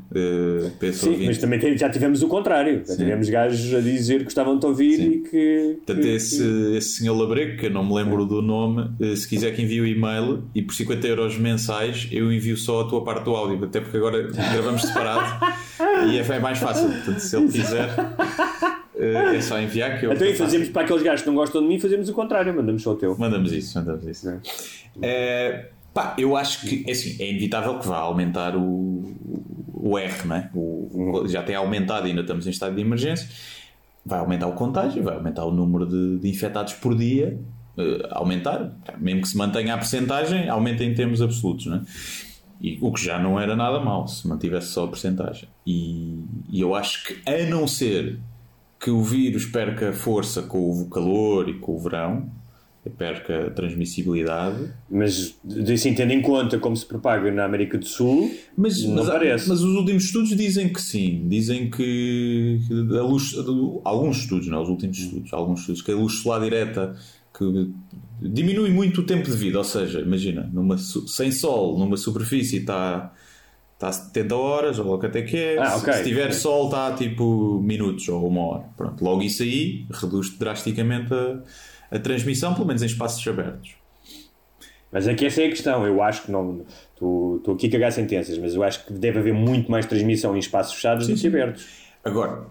Speaker 4: esse
Speaker 5: Sim,
Speaker 4: ouvinte.
Speaker 5: mas também já tivemos o contrário. Já tivemos gajos a dizer que gostavam de te ouvir
Speaker 4: Sim.
Speaker 5: e que.
Speaker 4: Portanto,
Speaker 5: que-
Speaker 4: esse, esse senhor Labrego, que eu não me lembro do nome, eh, se quiser que envie o e-mail e por 50 euros mensais eu envio só a tua parte do áudio, até porque agora gravamos separado e é, é mais fácil. Portanto, se ele quiser, é só enviar que eu.
Speaker 5: Então, e fazemos para aqueles gajos que não gostam de mim, fazemos o contrário, mandamos só o teu.
Speaker 4: Mandamos isso, mandamos isso. Eh, pá, eu acho que é assim, é inevitável que vá aumentar o, o R, não é? O, o- já tem aumentado e ainda estamos em estado de emergência. Vai aumentar o contágio, vai aumentar o número de, de infectados por dia, eh, aumentar, mesmo que se mantenha a percentagem, aumenta em termos absolutos, não é? E, o que já não era nada mal se mantivesse só a percentagem. E, e eu acho que, a não ser que o vírus perca força com o calor e com o verão, perca a transmissibilidade.
Speaker 5: Mas, assim, tendo em conta como se propaga na América do Sul,
Speaker 4: Mas,
Speaker 5: não
Speaker 4: mas,
Speaker 5: parece.
Speaker 4: mas os últimos estudos dizem que sim. Dizem que, a luz, alguns estudos, não, os últimos estudos, alguns estudos, que a luz solar direta que diminui muito o tempo de vida. Ou seja, imagina, numa, sem sol, numa superfície está está a 70 horas, ou o que até que é.
Speaker 5: Ah,
Speaker 4: Se-
Speaker 5: ok.
Speaker 4: Se tiver sol, está tipo minutos ou uma hora. Pronto, logo isso aí reduz drasticamente a, a transmissão, pelo menos em espaços abertos.
Speaker 5: Mas aqui essa é a questão. Eu acho que não. Estou aqui a cagar sentenças, mas eu acho que deve haver muito mais transmissão em espaços fechados do que abertos.
Speaker 4: Agora,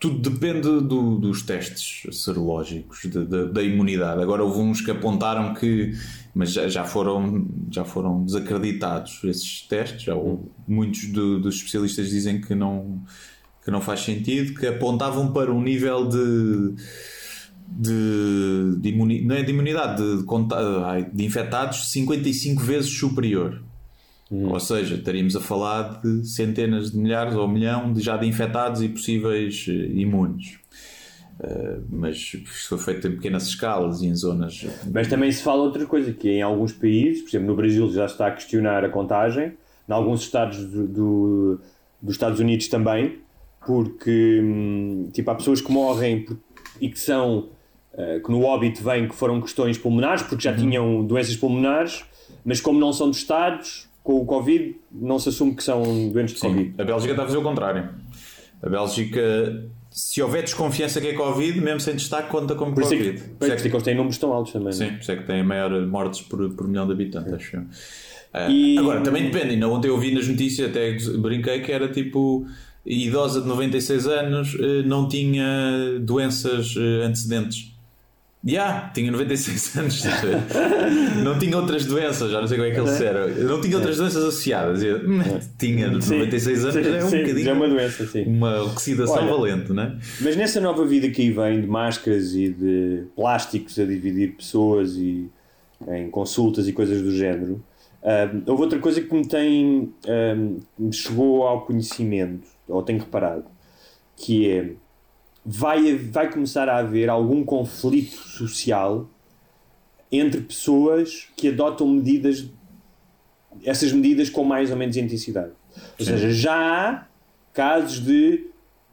Speaker 4: tudo depende do- dos testes serológicos, de- de- da imunidade. Agora houve uns que apontaram que, mas já, já foram, já foram desacreditados esses testes. Já houve- muitos do- dos especialistas dizem que não, que não faz sentido, que apontavam para um nível de. De, de imuni- não é de imunidade, de, de, de infectados 55 vezes superior. Ou seja, estaríamos a falar de centenas de milhares ou um milhão de, já de infectados e possíveis eh, imunes. Eh, mas isto foi feito em pequenas escalas e em zonas.
Speaker 5: Mas também se fala outra coisa, que em alguns países, por exemplo, no Brasil já está a questionar a contagem, em alguns estados do, do- dos Estados Unidos também, porque hum, tipo, há pessoas que morrem e que são eh, que no óbito vêm que foram questões pulmonares, porque já tinham doenças pulmonares, mas como não são testados com o Covid, não se assume que são doentes de Covid.
Speaker 4: Sim, a Bélgica está a fazer o contrário. A Bélgica, se houver desconfiança que é Covid, mesmo sem destaque, conta como
Speaker 5: Por isso é
Speaker 4: Covid.
Speaker 5: que, por
Speaker 4: isso
Speaker 5: isso é que eles têm números tão altos também. é?
Speaker 4: Sim, por isso é que tem a maior mortes por, por milhão de habitantes, acho eu. Ah,
Speaker 5: E-
Speaker 4: Agora, também depende. Ainda ontem eu vi nas notícias, até brinquei que era tipo idosa de 96 anos eh, não tinha doenças eh, antecedentes. Já, tinha 96 anos. não tinha outras doenças, já não sei como é que eles disseram. Não tinha outras doenças associadas. Eu, "Hum, tinha 96 anos,
Speaker 5: Sim,
Speaker 4: é um
Speaker 5: sim,
Speaker 4: bocadinho.
Speaker 5: já é uma doença, sim.
Speaker 4: uma oxidação
Speaker 5: Olha,
Speaker 4: valente, não é?
Speaker 5: Mas nessa nova vida que aí vem de máscaras e de plásticos a dividir pessoas e em consultas e coisas do género, ahm, houve outra coisa que me tem ahm, me chegou ao conhecimento, ou tenho reparado, que é vai, vai começar a haver algum conflito social entre pessoas que adotam medidas essas medidas com mais ou menos intensidade. Ou seja, já há casos de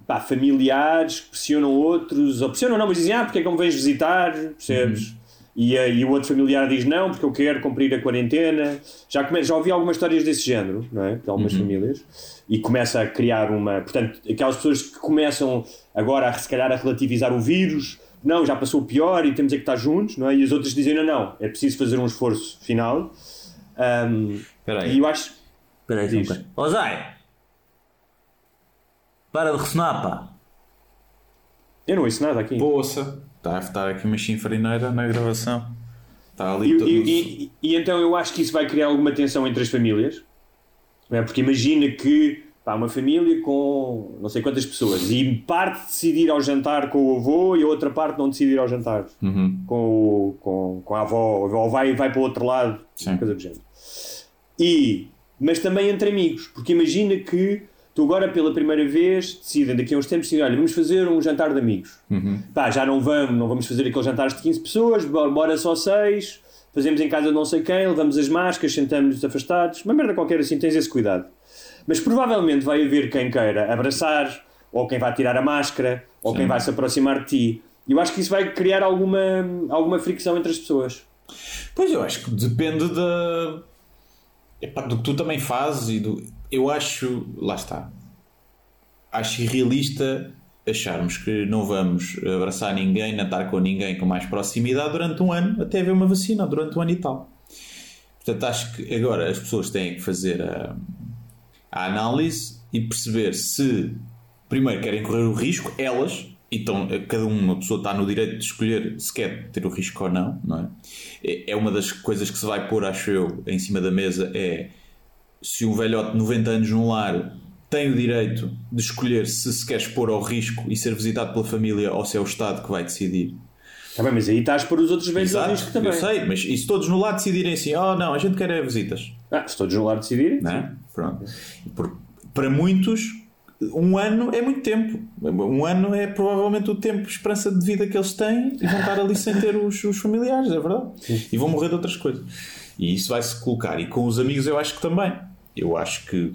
Speaker 5: pá, familiares que pressionam outros, ou pressionam não, mas dizem, ah, porque é que não vens visitar, percebes? E, o outro familiar diz não, porque eu quero cumprir a quarentena. Já, come, já ouvi algumas histórias desse género, não é? De algumas famílias. E começa a criar uma. Portanto, aquelas pessoas que começam agora a se calhar a relativizar o vírus, não, já passou o pior e temos é que estar juntos, não é? E as outras dizem não, não, é preciso fazer um esforço final. Um,
Speaker 4: Espera aí.
Speaker 5: e eu acho.
Speaker 6: Espera aí,
Speaker 5: Diz.
Speaker 6: Ó Zé! Para de ressonar, pá!
Speaker 5: Eu não ouço nada aqui.
Speaker 4: Poça, está a estar aqui uma chinfarineira na gravação. Está ali
Speaker 5: E,
Speaker 4: todo.
Speaker 5: e- e- e então eu acho que isso vai criar alguma tensão entre as famílias, é? porque imagina que pá, uma família com não sei quantas pessoas e parte decide ir ao jantar com o avô e a outra parte não decide ir ao jantar
Speaker 4: Uhum.
Speaker 5: com, o- com, com a avó, ou vai, vai para o outro lado,
Speaker 4: Sim.
Speaker 5: coisa do género. E, mas também entre amigos, porque imagina que tu agora pela primeira vez decidem daqui a uns tempos, decidem, olha, vamos fazer um jantar de amigos. Pá, já não vamos, não vamos fazer aqueles jantares de 15 pessoas, bora, só 6, fazemos em casa de não sei quem, levamos as máscaras, sentamos afastados, uma merda qualquer assim, tens esse cuidado. Mas provavelmente vai haver quem queira abraçar, ou quem vai tirar a máscara, ou quem vai se aproximar de ti. E eu acho que isso vai criar alguma, alguma fricção entre as pessoas.
Speaker 4: Pois eu acho que depende da. epá, do que tu também fazes e do. Eu acho. Lá está. Acho irrealista acharmos que não vamos abraçar ninguém, nem estar com ninguém com mais proximidade durante um ano, até haver uma vacina, durante um ano e tal. Portanto, acho que agora as pessoas têm que fazer a, a análise e perceber se primeiro querem correr o risco, elas, então cada uma pessoa está no direito de escolher se quer ter o risco ou não, não é? É- É uma das coisas que se vai pôr, acho eu, em cima da mesa é se um velhote de 90 anos num lar tem o direito de escolher se se quer expor ao risco e ser visitado pela família ou se é o Estado que vai decidir.
Speaker 5: Tá bem, mas aí estás para os outros velhos ao risco também.
Speaker 4: eu sei, mas e se todos no lado decidirem assim, oh não, a gente quer é visitas,
Speaker 5: Ah, se todos no lar decidirem.
Speaker 4: não é? Pronto. Por- para muitos, um ano é muito tempo. Um ano é provavelmente o tempo, esperança de vida que eles têm e vão estar ali sem ter os, os familiares, é verdade. E vão morrer de outras coisas. E isso vai-se colocar. E com os amigos eu acho que também. Eu acho que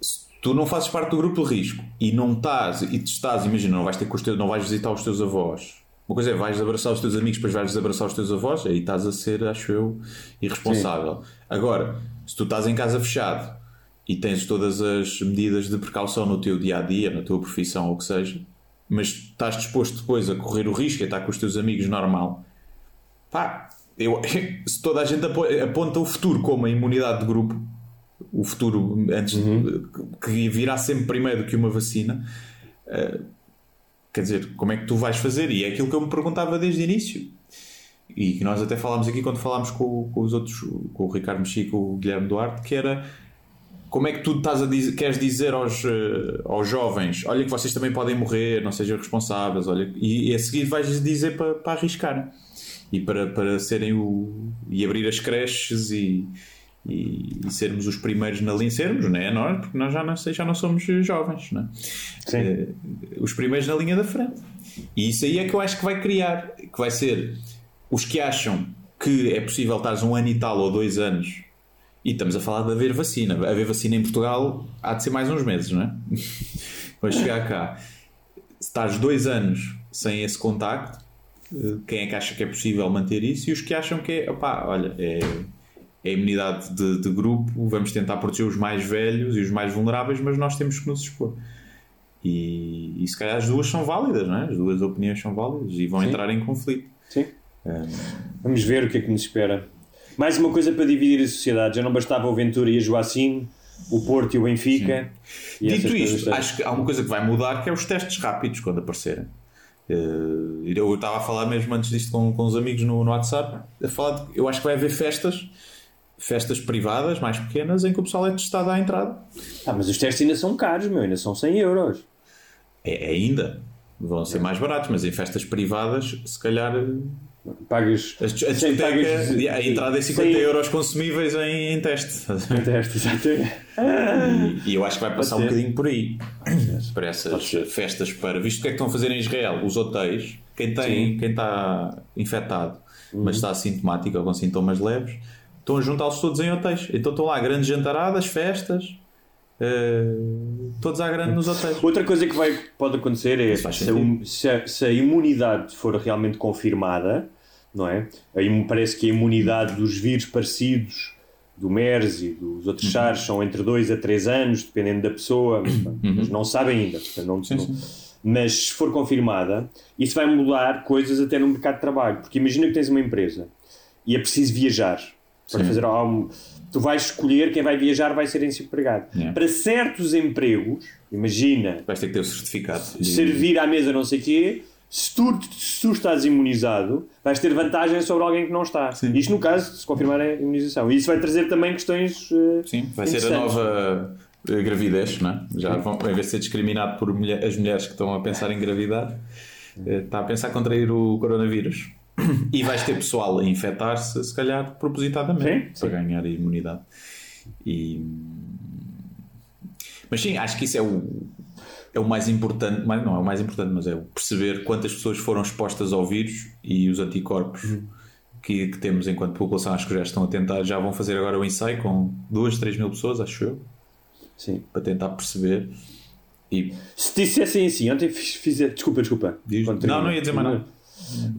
Speaker 4: se tu não fazes parte do grupo de risco e não estás, e te estás, imagina, não vais ter com os teus, não vais visitar os teus avós. Uma coisa é, vais abraçar os teus amigos, depois vais desabraçar os teus avós, aí estás a ser, acho eu, irresponsável. Agora, se tu estás em casa fechado e tens todas as medidas de precaução no teu dia a dia, na tua profissão ou o que seja, mas estás disposto depois a correr o risco e estar com os teus amigos normal, pá, eu, se toda a gente apo- aponta o futuro como a imunidade de grupo, o futuro antes de- que virá sempre primeiro que uma vacina, eh, quer dizer, como é que tu vais fazer? E é aquilo que eu me perguntava desde o início. E que nós até falámos aqui quando falámos com, com os outros, com o Ricardo Mexia e com o Guilherme Duarte, que era como é que tu estás a dizer, queres dizer aos, eh, aos jovens, olha que vocês também podem morrer, não sejam responsáveis, olha, e, e a seguir vais dizer para, para arriscarem e para, para serem o e abrir as creches e, e, e sermos os primeiros na linha, sermos, não é nós, porque nós já não, já não somos jovens, não é? Eh, os primeiros na linha da frente. E isso aí é que eu acho que vai criar, que vai ser os que acham que é possível estares um ano e tal ou dois anos e estamos a falar de haver vacina. Haver vacina em Portugal há de ser mais uns meses, não é? Vai chegar cá. Se estás dois anos sem esse contacto, quem é que acha que é possível manter isso? E os que acham que é, opá, olha, é, é imunidade de, de grupo, vamos tentar proteger os mais velhos e os mais vulneráveis, mas nós temos que nos expor. E, e se calhar as duas são válidas, não é? As duas opiniões são válidas e vão
Speaker 5: Sim.
Speaker 4: entrar em conflito.
Speaker 5: Sim. Vamos ver o que é que nos espera. Mais uma coisa para dividir a sociedade. Já não bastava o Ventura e a Joacim, o Porto e o Benfica. E
Speaker 4: Dito isto, acho que há uma coisa que vai mudar que é os testes rápidos quando aparecerem. Eh, Eu estava a falar mesmo antes disto com, com os amigos no, no WhatsApp. A falar de- eu acho que vai haver festas, festas privadas, mais pequenas, em que o pessoal é testado à entrada.
Speaker 5: Ah, mas os testes ainda são caros, meu. Ainda são 100 euros.
Speaker 4: É, ainda. Vão ser mais baratos, mas em festas privadas, se calhar.
Speaker 5: Pagas.
Speaker 4: A, discoteca,
Speaker 5: pagas-
Speaker 4: a entrada é 50
Speaker 5: Sim.
Speaker 4: euros consumíveis em, em teste.
Speaker 5: Testes, exatamente.
Speaker 4: E eu acho que vai passar um bocadinho por aí. Para essas festas para. Visto o que é que estão a fazer em Israel? Os hotéis, quem, tem, quem está infectado,
Speaker 5: Uhum.
Speaker 4: mas está assintomático ou com sintomas leves, estão a juntá-los todos em hotéis. Então estão lá grandes jantaradas, festas, eh, todos à grande nos hotéis.
Speaker 5: Outra coisa que vai, pode acontecer é se, a, se a imunidade for realmente confirmada, não é? Aí me parece que a imunidade dos vírus parecidos do MERS e dos outros SARS são entre 2 a 3 anos, dependendo da pessoa, mas, pá, mas não sabe ainda. Portanto, não, não- mas se for confirmada, isso vai mudar coisas até no mercado de trabalho. Porque imagina que tens uma empresa e é preciso viajar para
Speaker 4: Sim.
Speaker 5: fazer algo. Tu vais escolher quem vai viajar vai ser empregado.
Speaker 4: Yeah.
Speaker 5: Para certos empregos, imagina
Speaker 4: Vais ter que ter o certificado.
Speaker 5: Servir à mesa não sei quê, se tu, se tu estás imunizado, vais ter vantagem sobre alguém que não está. Isto no caso de se confirmar a imunização. E isso vai trazer também questões. eh,
Speaker 4: Sim, vai ser a nova eh, gravidez, não é? Já vão, em vez de ser discriminado por mulher- as mulheres que estão a pensar em engravidar, eh, está a pensar contrair o coronavírus. E vais ter pessoal a infectar-se, se calhar, propositadamente,
Speaker 5: Sim,
Speaker 4: para ganhar imunidade. E... Mas sim, acho que isso é o, é o mais importante, mas não é o mais importante, mas é o perceber quantas pessoas foram expostas ao vírus e os anticorpos que, que temos enquanto população, acho que já estão a tentar, já vão fazer agora o ensaio com 2, 3 mil pessoas, acho eu,
Speaker 5: Sim.
Speaker 4: para tentar perceber. E
Speaker 5: Se dissessem assim, ontem fiz, desculpa, desculpa.
Speaker 4: Diz-. Não, não ia dizer mais nada.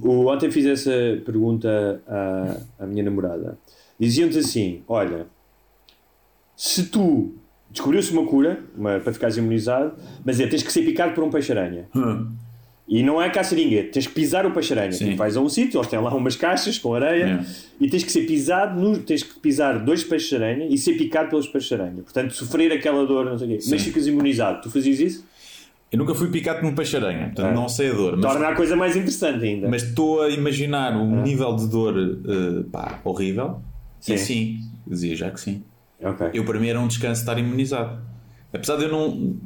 Speaker 5: O, ontem fiz essa pergunta à, à minha namorada. Diziam-te assim: olha, se tu descobriu-se uma cura uma, para ficares imunizado, mas é tens que ser picado por um peixe-aranha. E não é caçaringa, tens que pisar o peixe-aranha. Tu vais a um sítio, eles têm lá umas caixas com areia
Speaker 4: É.
Speaker 5: e tens que ser pisado, no, tens que pisar dois peixes-aranha e ser picado pelos peixes-aranha. Portanto, sofrer aquela dor, não sei o quê. Mas
Speaker 4: Sim.
Speaker 5: ficas imunizado. Tu fazias isso?
Speaker 4: eu nunca fui picado por um peixe-aranha, portanto
Speaker 5: Ah.
Speaker 4: não sei a dor. Mas,
Speaker 5: Torna a coisa mais interessante ainda.
Speaker 4: mas estou a imaginar um nível de dor eh, pá, horrível.
Speaker 5: Sim.
Speaker 4: E sim, dizia já que sim.
Speaker 5: Ok.
Speaker 4: Eu, para mim, era um descanso estar imunizado. Apesar de eu não.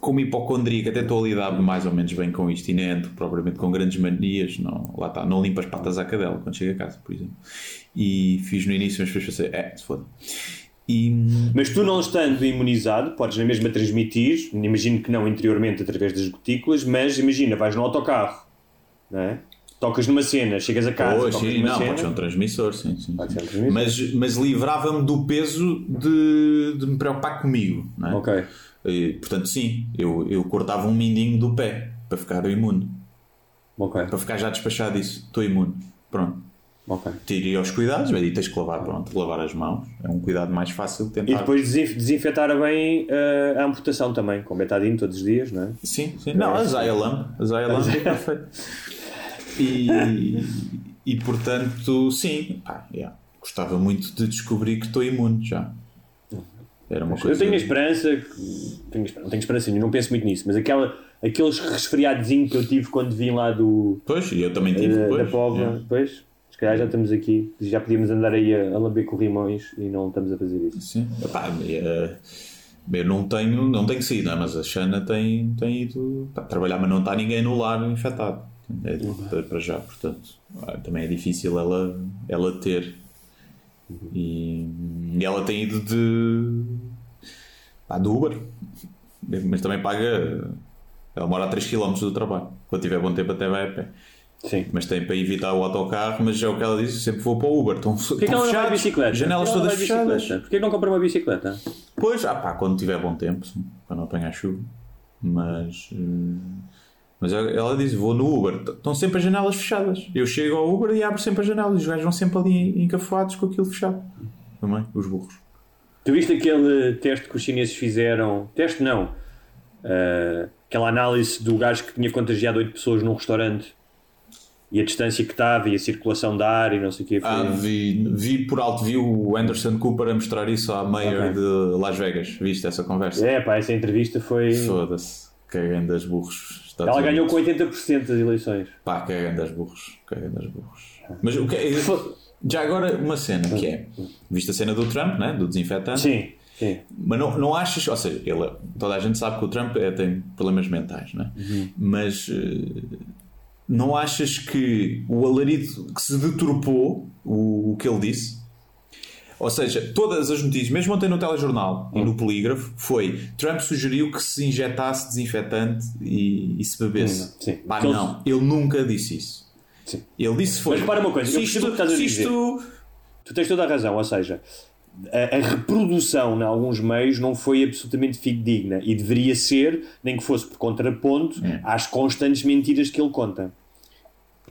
Speaker 4: Como hipocondríaco, até estou a lidar mais ou menos bem com isto e nem propriamente com grandes manias. Não, lá está, não limpo as patas à cadela quando chego a casa, por exemplo. E fiz no início, mas depois pensei, é, se foda. E.
Speaker 5: Mas tu não estando imunizado, podes na mesma transmitir, imagino que não interiormente através das gotículas, mas imagina, vais no autocarro, não é? Tocas numa cena, chegas a casa, tocas
Speaker 4: sim, não,
Speaker 5: cena.
Speaker 4: pode ser um transmissor, sim, sim.
Speaker 5: Pode um transmissor.
Speaker 4: Mas, mas livrava-me do peso de, de me preocupar comigo, não é?
Speaker 5: Ok.
Speaker 4: E, portanto, sim, eu, eu cortava um mindinho do pé para ficar imune.
Speaker 5: Ok.
Speaker 4: Para ficar já despachado disso. Estou imune. Pronto.
Speaker 5: Ok.
Speaker 4: Tirei os cuidados, mas tens que lavar, pronto, lavar as mãos. É um cuidado mais fácil de tentar.
Speaker 5: E depois desinf- desinfetar bem eh, a amputação também, com betadine todos os dias, não é?
Speaker 4: Sim, sim. Não, a Zaya Lamb. A Zaya Lamb é perfeito. E, e portanto, sim, pá, yeah, gostava muito de descobrir que estou imune já. Era uma
Speaker 5: Eu
Speaker 4: coisa.
Speaker 5: tenho a esperança, que- tenho, não tenho esperança não penso muito nisso, mas aquela, aqueles resfriadozinhos que eu tive quando vim lá do,
Speaker 4: Pois, e eu também tive.
Speaker 5: eh,
Speaker 4: pois,
Speaker 5: da Póvoa,
Speaker 4: yeah.
Speaker 5: depois, se calhar já estamos aqui, já podíamos andar aí a, a lamber corrimões e não estamos a fazer isso.
Speaker 4: Sim. Epá, eh, eu não tenho, não tenho saído, não é? mas a Xana tem, tem ido pá, trabalhar, mas não está ninguém no lar infectado. É, para- para já, portanto, ah, também é difícil ela, ela ter. E, e ela tem ido de. pá, do Uber, mas também paga. Ela mora a 3 km do trabalho. Quando tiver bom tempo, até vai a pé.
Speaker 5: Sim.
Speaker 4: Mas tem para evitar o autocarro, mas é o que ela diz, sempre vou para o Uber. Estão,
Speaker 5: Porquê que
Speaker 4: estão
Speaker 5: ela
Speaker 4: fechados,
Speaker 5: bicicleta?
Speaker 4: janelas
Speaker 5: que
Speaker 4: todas fechadas.
Speaker 5: Porquê que não compra uma bicicleta?
Speaker 4: Pois, ah pá, quando tiver bom tempo, para não apanhar chuva. Mas, hum, mas ela- diz: vou no Uber, estão sempre as janelas fechadas. Eu chego ao Uber e abro sempre as janelas. E os gajos vão sempre ali encafuados com aquilo fechado. Também, os burros.
Speaker 5: Tu viste aquele teste que os chineses fizeram? Teste não. Ah, aquela análise do gajo que tinha contagiado 8 pessoas num restaurante e a distância que estava e a circulação da ar e não sei o quê. Foi...
Speaker 4: Ah, vi, vi por alto, vi o Anderson Cooper a mostrar isso à Mayor
Speaker 5: Ok.
Speaker 4: de Las Vegas. Viste essa conversa?
Speaker 5: É, pá, essa entrevista foi.
Speaker 4: Foda-se, cagando das burros. Estados
Speaker 5: Ela ganhou com
Speaker 4: Unidos.
Speaker 5: 80% das eleições.
Speaker 4: Pá, cagando das burros. Cagando das burros. Mas o que é. Já agora, uma cena que é. Viste a cena do Trump, né? Do desinfetante?
Speaker 5: Sim, sim.
Speaker 4: Mas não, não achas, ou seja, ele, toda a gente sabe que o Trump é- tem problemas mentais, não é? Mas eh, não achas que o alarido que se deturpou o, o que ele disse? Ou seja, todas as notícias, mesmo ontem no telejornal e no polígrafo, foi Trump sugeriu que se injetasse desinfetante e, e se bebesse.
Speaker 5: Sim.
Speaker 4: Pá,
Speaker 5: Porque ele-
Speaker 4: não, ele nunca disse isso.
Speaker 5: Sim.
Speaker 4: Ele disse foi.
Speaker 5: Mas repara uma coisa,
Speaker 4: se
Speaker 5: eu
Speaker 4: isto,
Speaker 5: que estás a dizer.
Speaker 4: isto
Speaker 5: Tu tens toda a razão, ou seja, a, a reprodução em alguns meios não foi absolutamente fidedigna e deveria ser, nem que fosse por contraponto,
Speaker 4: É.
Speaker 5: às constantes mentiras que ele conta.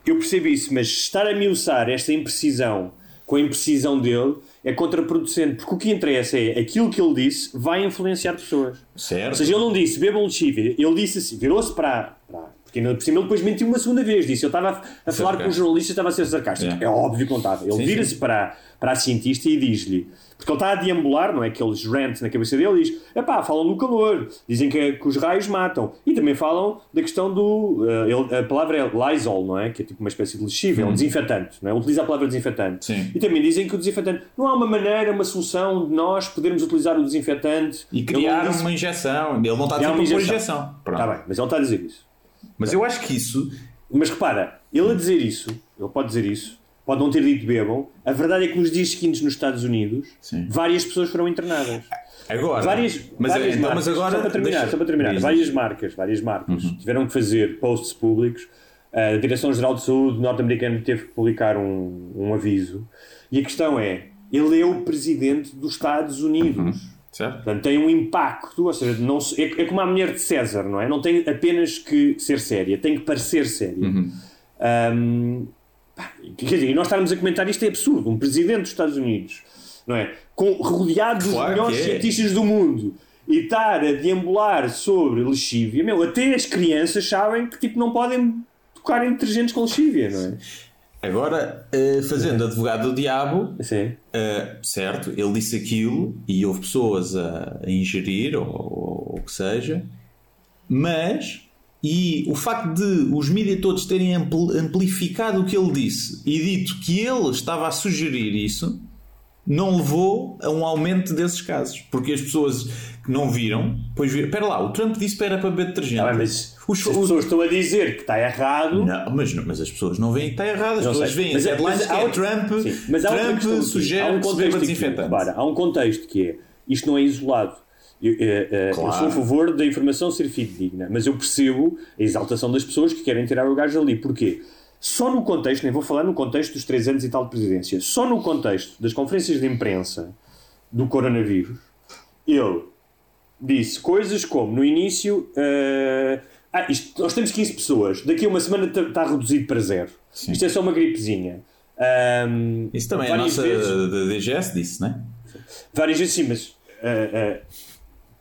Speaker 5: eu percebo isso, mas estar a miuçar esta imprecisão com a imprecisão dele é contraproducente, porque o que interessa é aquilo que ele disse vai influenciar pessoas.
Speaker 4: Certo.
Speaker 5: Ou seja, ele não disse bebam lexívia, ele disse assim, virou-se para, para. Porque ainda por cima ele depois mentiu uma segunda vez. Disse: Eu estava a, a falar com um jornalista estava a ser sarcástico.
Speaker 4: É.
Speaker 5: É óbvio que não estava. Ele vira-se para, para a cientista e diz-lhe: Porque ele está a deambular, não é? Aqueles rants na cabeça dele. Diz: Epá, falam do calor. Dizem que, que os raios matam. E também falam da questão do. eh, ele- a palavra é Lysol, não é? Que é tipo uma espécie de lexívia, é um desinfetante. Não é? Utiliza a palavra desinfetante.
Speaker 4: Hum. Sim.
Speaker 5: E também dizem que o desinfetante. Não há uma maneira, uma solução de nós podermos utilizar o desinfetante
Speaker 4: E criar
Speaker 5: disse-
Speaker 4: uma injeção. Ele não está a
Speaker 5: É
Speaker 4: dizer
Speaker 5: uma injeção.
Speaker 4: injeção. Pronto.
Speaker 5: Está bem, mas ele está a dizer isso.
Speaker 4: Mas eu acho que isso.
Speaker 5: Mas repara, ele a dizer isso, ele pode dizer isso, pode não ter dito bebam. A verdade é que nos dias seguintes nos Estados Unidos,
Speaker 4: Sim.
Speaker 5: várias pessoas foram internadas.
Speaker 4: Agora.
Speaker 5: Várias,
Speaker 4: mas,
Speaker 5: várias
Speaker 4: então,
Speaker 5: marcas,
Speaker 4: mas agora.
Speaker 5: só para terminar,
Speaker 4: deixa-
Speaker 5: só para terminar,
Speaker 4: Uhum.
Speaker 5: várias marcas, várias marcas tiveram que fazer posts públicos. A Direção-Geral de Saúde norte-americana teve que publicar um, um aviso. E a questão é: ele é o presidente dos Estados Unidos.
Speaker 4: Uhum. Certo?
Speaker 5: Portanto, tem um impacto, ou seja, não, é, é como a mulher de César, não é? Não tem apenas que ser séria, tem que parecer séria.
Speaker 4: Uhum.
Speaker 5: Ahm, pá, quer dizer, nós estarmos a comentar isto é absurdo. Um presidente dos Estados Unidos, não é? Com, rodeado dos
Speaker 4: Claro
Speaker 5: melhores
Speaker 4: é.
Speaker 5: cientistas do mundo e estar a deambular sobre lexívia, meu, até as crianças sabem que tipo, não podem tocar em detergentes com lexívia, não é?
Speaker 4: Agora, eh, fazendo advogado do diabo, eh, certo, ele disse aquilo e houve pessoas a, a ingerir ou, o que seja, mas e o facto de os mídias todos terem ampli- amplificado o que ele disse e dito que ele estava a sugerir isso não levou a um aumento desses casos porque as pessoas que não viram depois viram, espera lá, o Trump disse que era para beber detergente
Speaker 5: bem, mas
Speaker 4: os,
Speaker 5: as pessoas estão a dizer que está errado.
Speaker 4: não, mas, não- mas as pessoas não veem que está errado, as
Speaker 5: Não
Speaker 4: pessoas
Speaker 5: sei.
Speaker 4: veem
Speaker 5: Mas
Speaker 4: as
Speaker 5: é-
Speaker 4: headlines
Speaker 5: mas
Speaker 4: que
Speaker 5: há
Speaker 4: é Trump,
Speaker 5: Sim, mas há
Speaker 4: Trump
Speaker 5: questão aqui.
Speaker 4: sugere
Speaker 5: há um
Speaker 4: que se beba desinfetante.
Speaker 5: repara, há um contexto que é isto não é isolado. Eu, eh, eh, eu
Speaker 4: Claro.
Speaker 5: sou a favor da informação ser fidedigna, mas eu percebo a exaltação das pessoas que querem tirar o gajo ali. Porquê? Só no contexto, nem vou falar no contexto dos três anos e tal de presidência, só no contexto das conferências de imprensa do coronavírus, ele disse coisas como no início eh, ah, isto- nós temos 15 pessoas, daqui a uma semana está reduzido para zero. Isto é só uma gripezinha. Ahm,
Speaker 4: Isso também é a nossa
Speaker 5: vezes-
Speaker 4: DGS disse, não é?
Speaker 5: Várias vezes sim, mas. ah, ah,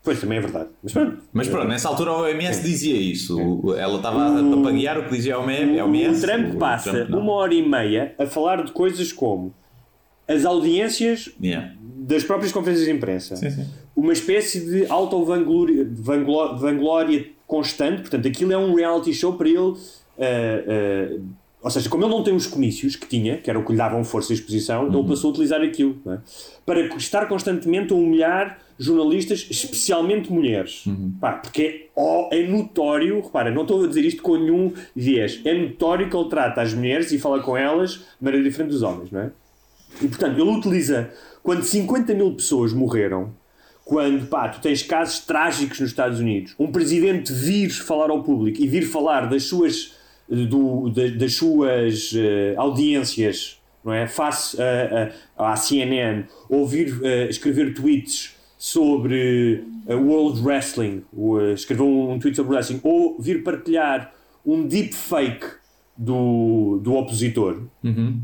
Speaker 5: pois também é verdade. Mas pronto.
Speaker 4: Mas pronto, nessa altura a OMS dizia isso. Ela estava a papaguear o que dizia a OMS.
Speaker 5: o Trump
Speaker 4: o
Speaker 5: passa
Speaker 4: Trump
Speaker 5: uma hora e meia a falar de coisas como as audiências
Speaker 4: Yeah.
Speaker 5: das próprias conferências de imprensa.
Speaker 4: Sim, sim.
Speaker 5: Uma espécie de auto-vanglória vangló- vanglória constante. Portanto, aquilo é um reality show para ele. ah, ah, ou seja, como ele não tem os comícios que tinha, que era o que lhe davam força e exposição,
Speaker 4: Uhum.
Speaker 5: ele passou a utilizar aquilo é? para estar constantemente a humilhar jornalistas, especialmente mulheres.
Speaker 4: Uhum.
Speaker 5: Pá, porque é, ó, é notório, repara, não estou a dizer isto com nenhum viés, é notório que ele trata as mulheres e fala com elas de maneira diferente dos homens, não é? E portanto, ele utiliza quando 50 mil pessoas morreram, quando pá, tu tens casos trágicos nos Estados Unidos, um presidente vir falar ao público e vir falar das suas, do- da- das suas eh, audiências, não é? Face a- a- à CNN, ou vir eh, escrever tweets sobre a World Wrestling, ou, eh, escrever um tweet sobre wrestling, ou vir partilhar um deepfake do, do opositor,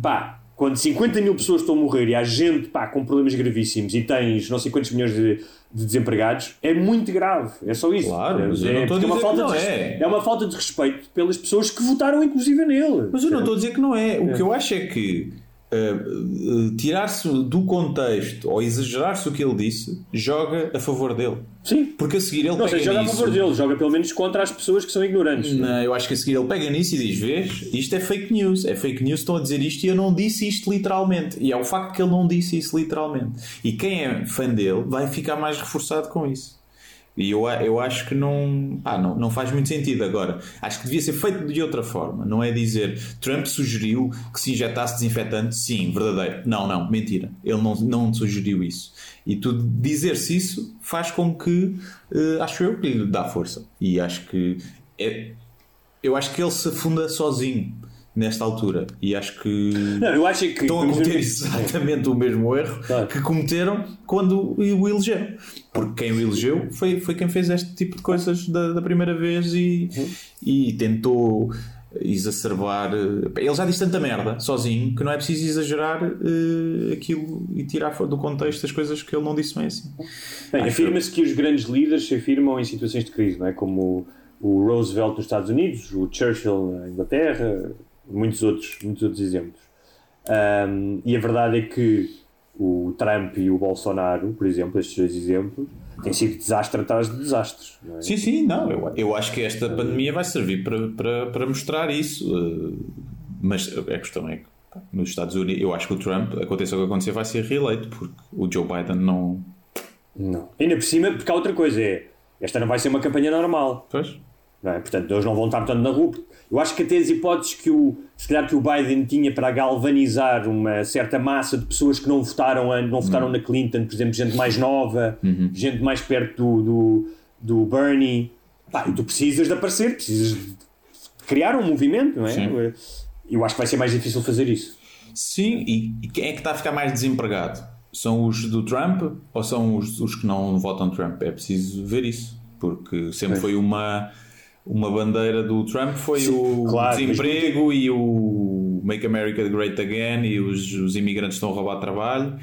Speaker 5: pá, quando 50 mil pessoas estão a morrer e há gente pá, com problemas gravíssimos e tens não sei quantos milhões de, de desempregados, é muito grave. É só isso.
Speaker 4: Claro, mas eu
Speaker 5: é,
Speaker 4: não estou a
Speaker 5: porque é uma falta
Speaker 4: que não
Speaker 5: de, res-
Speaker 4: é.
Speaker 5: é uma falta de respeito pelas pessoas que votaram inclusive nele.
Speaker 4: Mas eu não estou a dizer que não é. O que eu acho é que uh, uh, tirar-se do contexto ou exagerar-se o que ele disse joga a favor dele.
Speaker 5: Sim.
Speaker 4: Porque a seguir ele
Speaker 5: Não
Speaker 4: pega
Speaker 5: sei, joga a
Speaker 4: nisso.
Speaker 5: favor dele, joga pelo menos contra as pessoas que são ignorantes.
Speaker 4: Não, eu acho que a seguir ele pega nisso e diz: Vês, isto é fake news. É fake news, estão a dizer isto e eu não disse isto literalmente. E é o facto que ele não disse isso literalmente. E quem é fã dele vai ficar mais reforçado com isso. E eu, eu acho que não, pá, não, não faz muito sentido agora. Acho que devia ser feito de outra forma. Não é dizer Trump sugeriu que se injetasse desinfetante. Sim, verdadeiro. Não, não, mentira. Ele não, não sugeriu isso. E tu dizer-se isso faz com que, eh, acho eu, que lhe dá força. E acho que é, eu acho que ele se afunda sozinho nesta altura. E acho que
Speaker 5: Não, acho que.
Speaker 4: estão a cometer exatamente o mesmo erro
Speaker 5: Claro.
Speaker 4: que cometeram quando o elegeram. Porque quem o elegeu foi, foi quem fez este tipo de coisas da, da primeira vez e,
Speaker 5: Uhum.
Speaker 4: e tentou exacerbar. eh, Ele já diz tanta merda sozinho que não é preciso exagerar eh, aquilo e tirar do contexto as coisas que ele não disse bem assim.
Speaker 5: Afirma-se que os grandes líderes se afirmam em situações de crise, não é? como o Roosevelt nos Estados Unidos, o Churchill na Inglaterra, muitos outros, muitos outros exemplos. Ahm, e a verdade é que o Trump e o Bolsonaro, por exemplo, estes dois exemplos, têm sido desastre atrás de desastres. é?
Speaker 4: Sim, sim, não. Eu, eu acho que esta pandemia vai servir para, para, para mostrar isso. eh, Mas a questão é que pá, nos Estados Unidos, eu acho que o Trump, aconteça o que acontecer, vai ser reeleito, porque o Joe Biden não.
Speaker 5: Não. Ainda por cima, porque há outra coisa, é esta não vai ser uma campanha normal.
Speaker 4: Pois.
Speaker 5: É? Portanto, eles não vão estar tanto na rua. Eu acho que até as hipóteses que o, se calhar que o Biden tinha para galvanizar uma certa massa de pessoas que não votaram, não votaram na Clinton, por exemplo, gente mais nova, gente mais perto do, do, do Bernie. Pá, tu precisas de aparecer, precisas de criar um movimento, não é?
Speaker 4: Sim.
Speaker 5: Eu acho que vai ser mais difícil fazer isso.
Speaker 4: Sim, e, e quem é que está a ficar mais desempregado? São os do Trump ou são os, os que não votam Trump? É preciso ver isso, porque sempre
Speaker 5: Pois.
Speaker 4: foi uma, uma bandeira do Trump foi
Speaker 5: Sim,
Speaker 4: o
Speaker 5: claro, mas
Speaker 4: desemprego e o Make America Great Again e os, os imigrantes estão a roubar trabalho.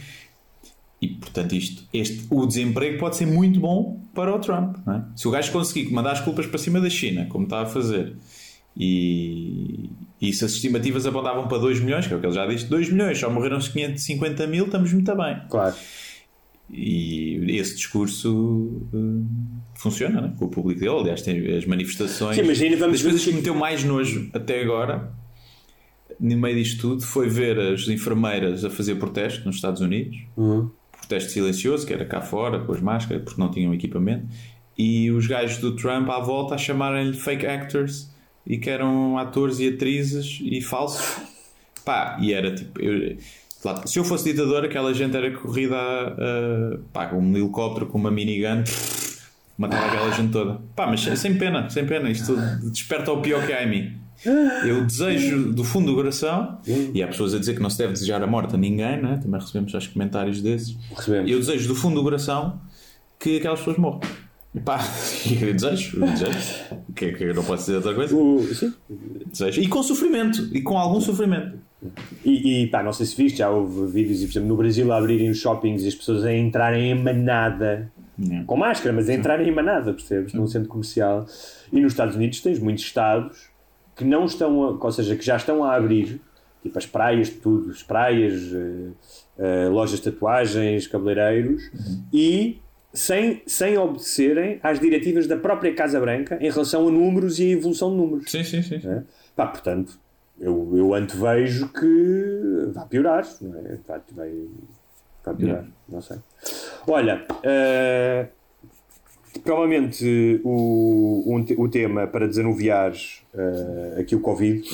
Speaker 4: E portanto, isto, este, o desemprego pode ser muito bom para o Trump. é? Se o gajo conseguir mandar as culpas para cima da China, como está a fazer, e, e se as estimativas apontavam para 2 milhões, que é o que ele já disse, 2 milhões, só morreram 550 mil, estamos muito bem.
Speaker 5: Claro.
Speaker 4: E esse discurso eh, funciona né? com o público dele. Aliás, tem as manifestações.
Speaker 5: Sim, mas ainda vamos
Speaker 4: das coisas que me meteu mais nojo até agora, no meio disto tudo, foi ver as enfermeiras a fazer protesto nos Estados Unidos. Protesto silencioso, que era cá fora, com as máscaras, porque não tinham equipamento. E os gajos do Trump à volta a chamarem-lhe fake actors e que eram atores e atrizes e falsos. Pá, e era tipo. eu- lá, se eu fosse ditador, aquela gente era corrida a, a- pá, com um helicóptero com uma minigun, matava aquela gente toda. Pá, mas sem pena, sem pena. Isto desperta o pior que há em mim. Eu desejo do fundo do coração, e há pessoas a dizer que não se deve desejar a morte a ninguém, né? também recebemos aos comentários desses.
Speaker 5: Recebemos.
Speaker 4: Eu desejo do fundo do coração que aquelas pessoas morram. E pá, eu desejo, eu desejo. Que, que eu não posso dizer outra coisa. Desejo. E com sofrimento, e com algum sofrimento.
Speaker 5: E, e pá, não sei se viste, já houve vídeos, por exemplo, no Brasil a abrirem os shoppings e as pessoas a entrarem em manada,
Speaker 4: Yeah.
Speaker 5: com máscara, mas a entrarem em manada, percebes? Num centro comercial. E nos Estados Unidos tens muitos estados que não estão, a, ou seja, que já estão a abrir, tipo as praias, tudo, as praias, eh, eh, lojas de tatuagens, cabeleireiros, e sem, sem obedecerem às diretivas da própria Casa Branca em relação a números e a evolução de números.
Speaker 4: Sim, sim, sim.
Speaker 5: É? Pá, portanto, eu, eu antevejo que vai piorar, não é? Vai, vai, vai piorar, não sei. Olha, eh, provavelmente o, um o tema para desanuviar eh, aqui o Covid,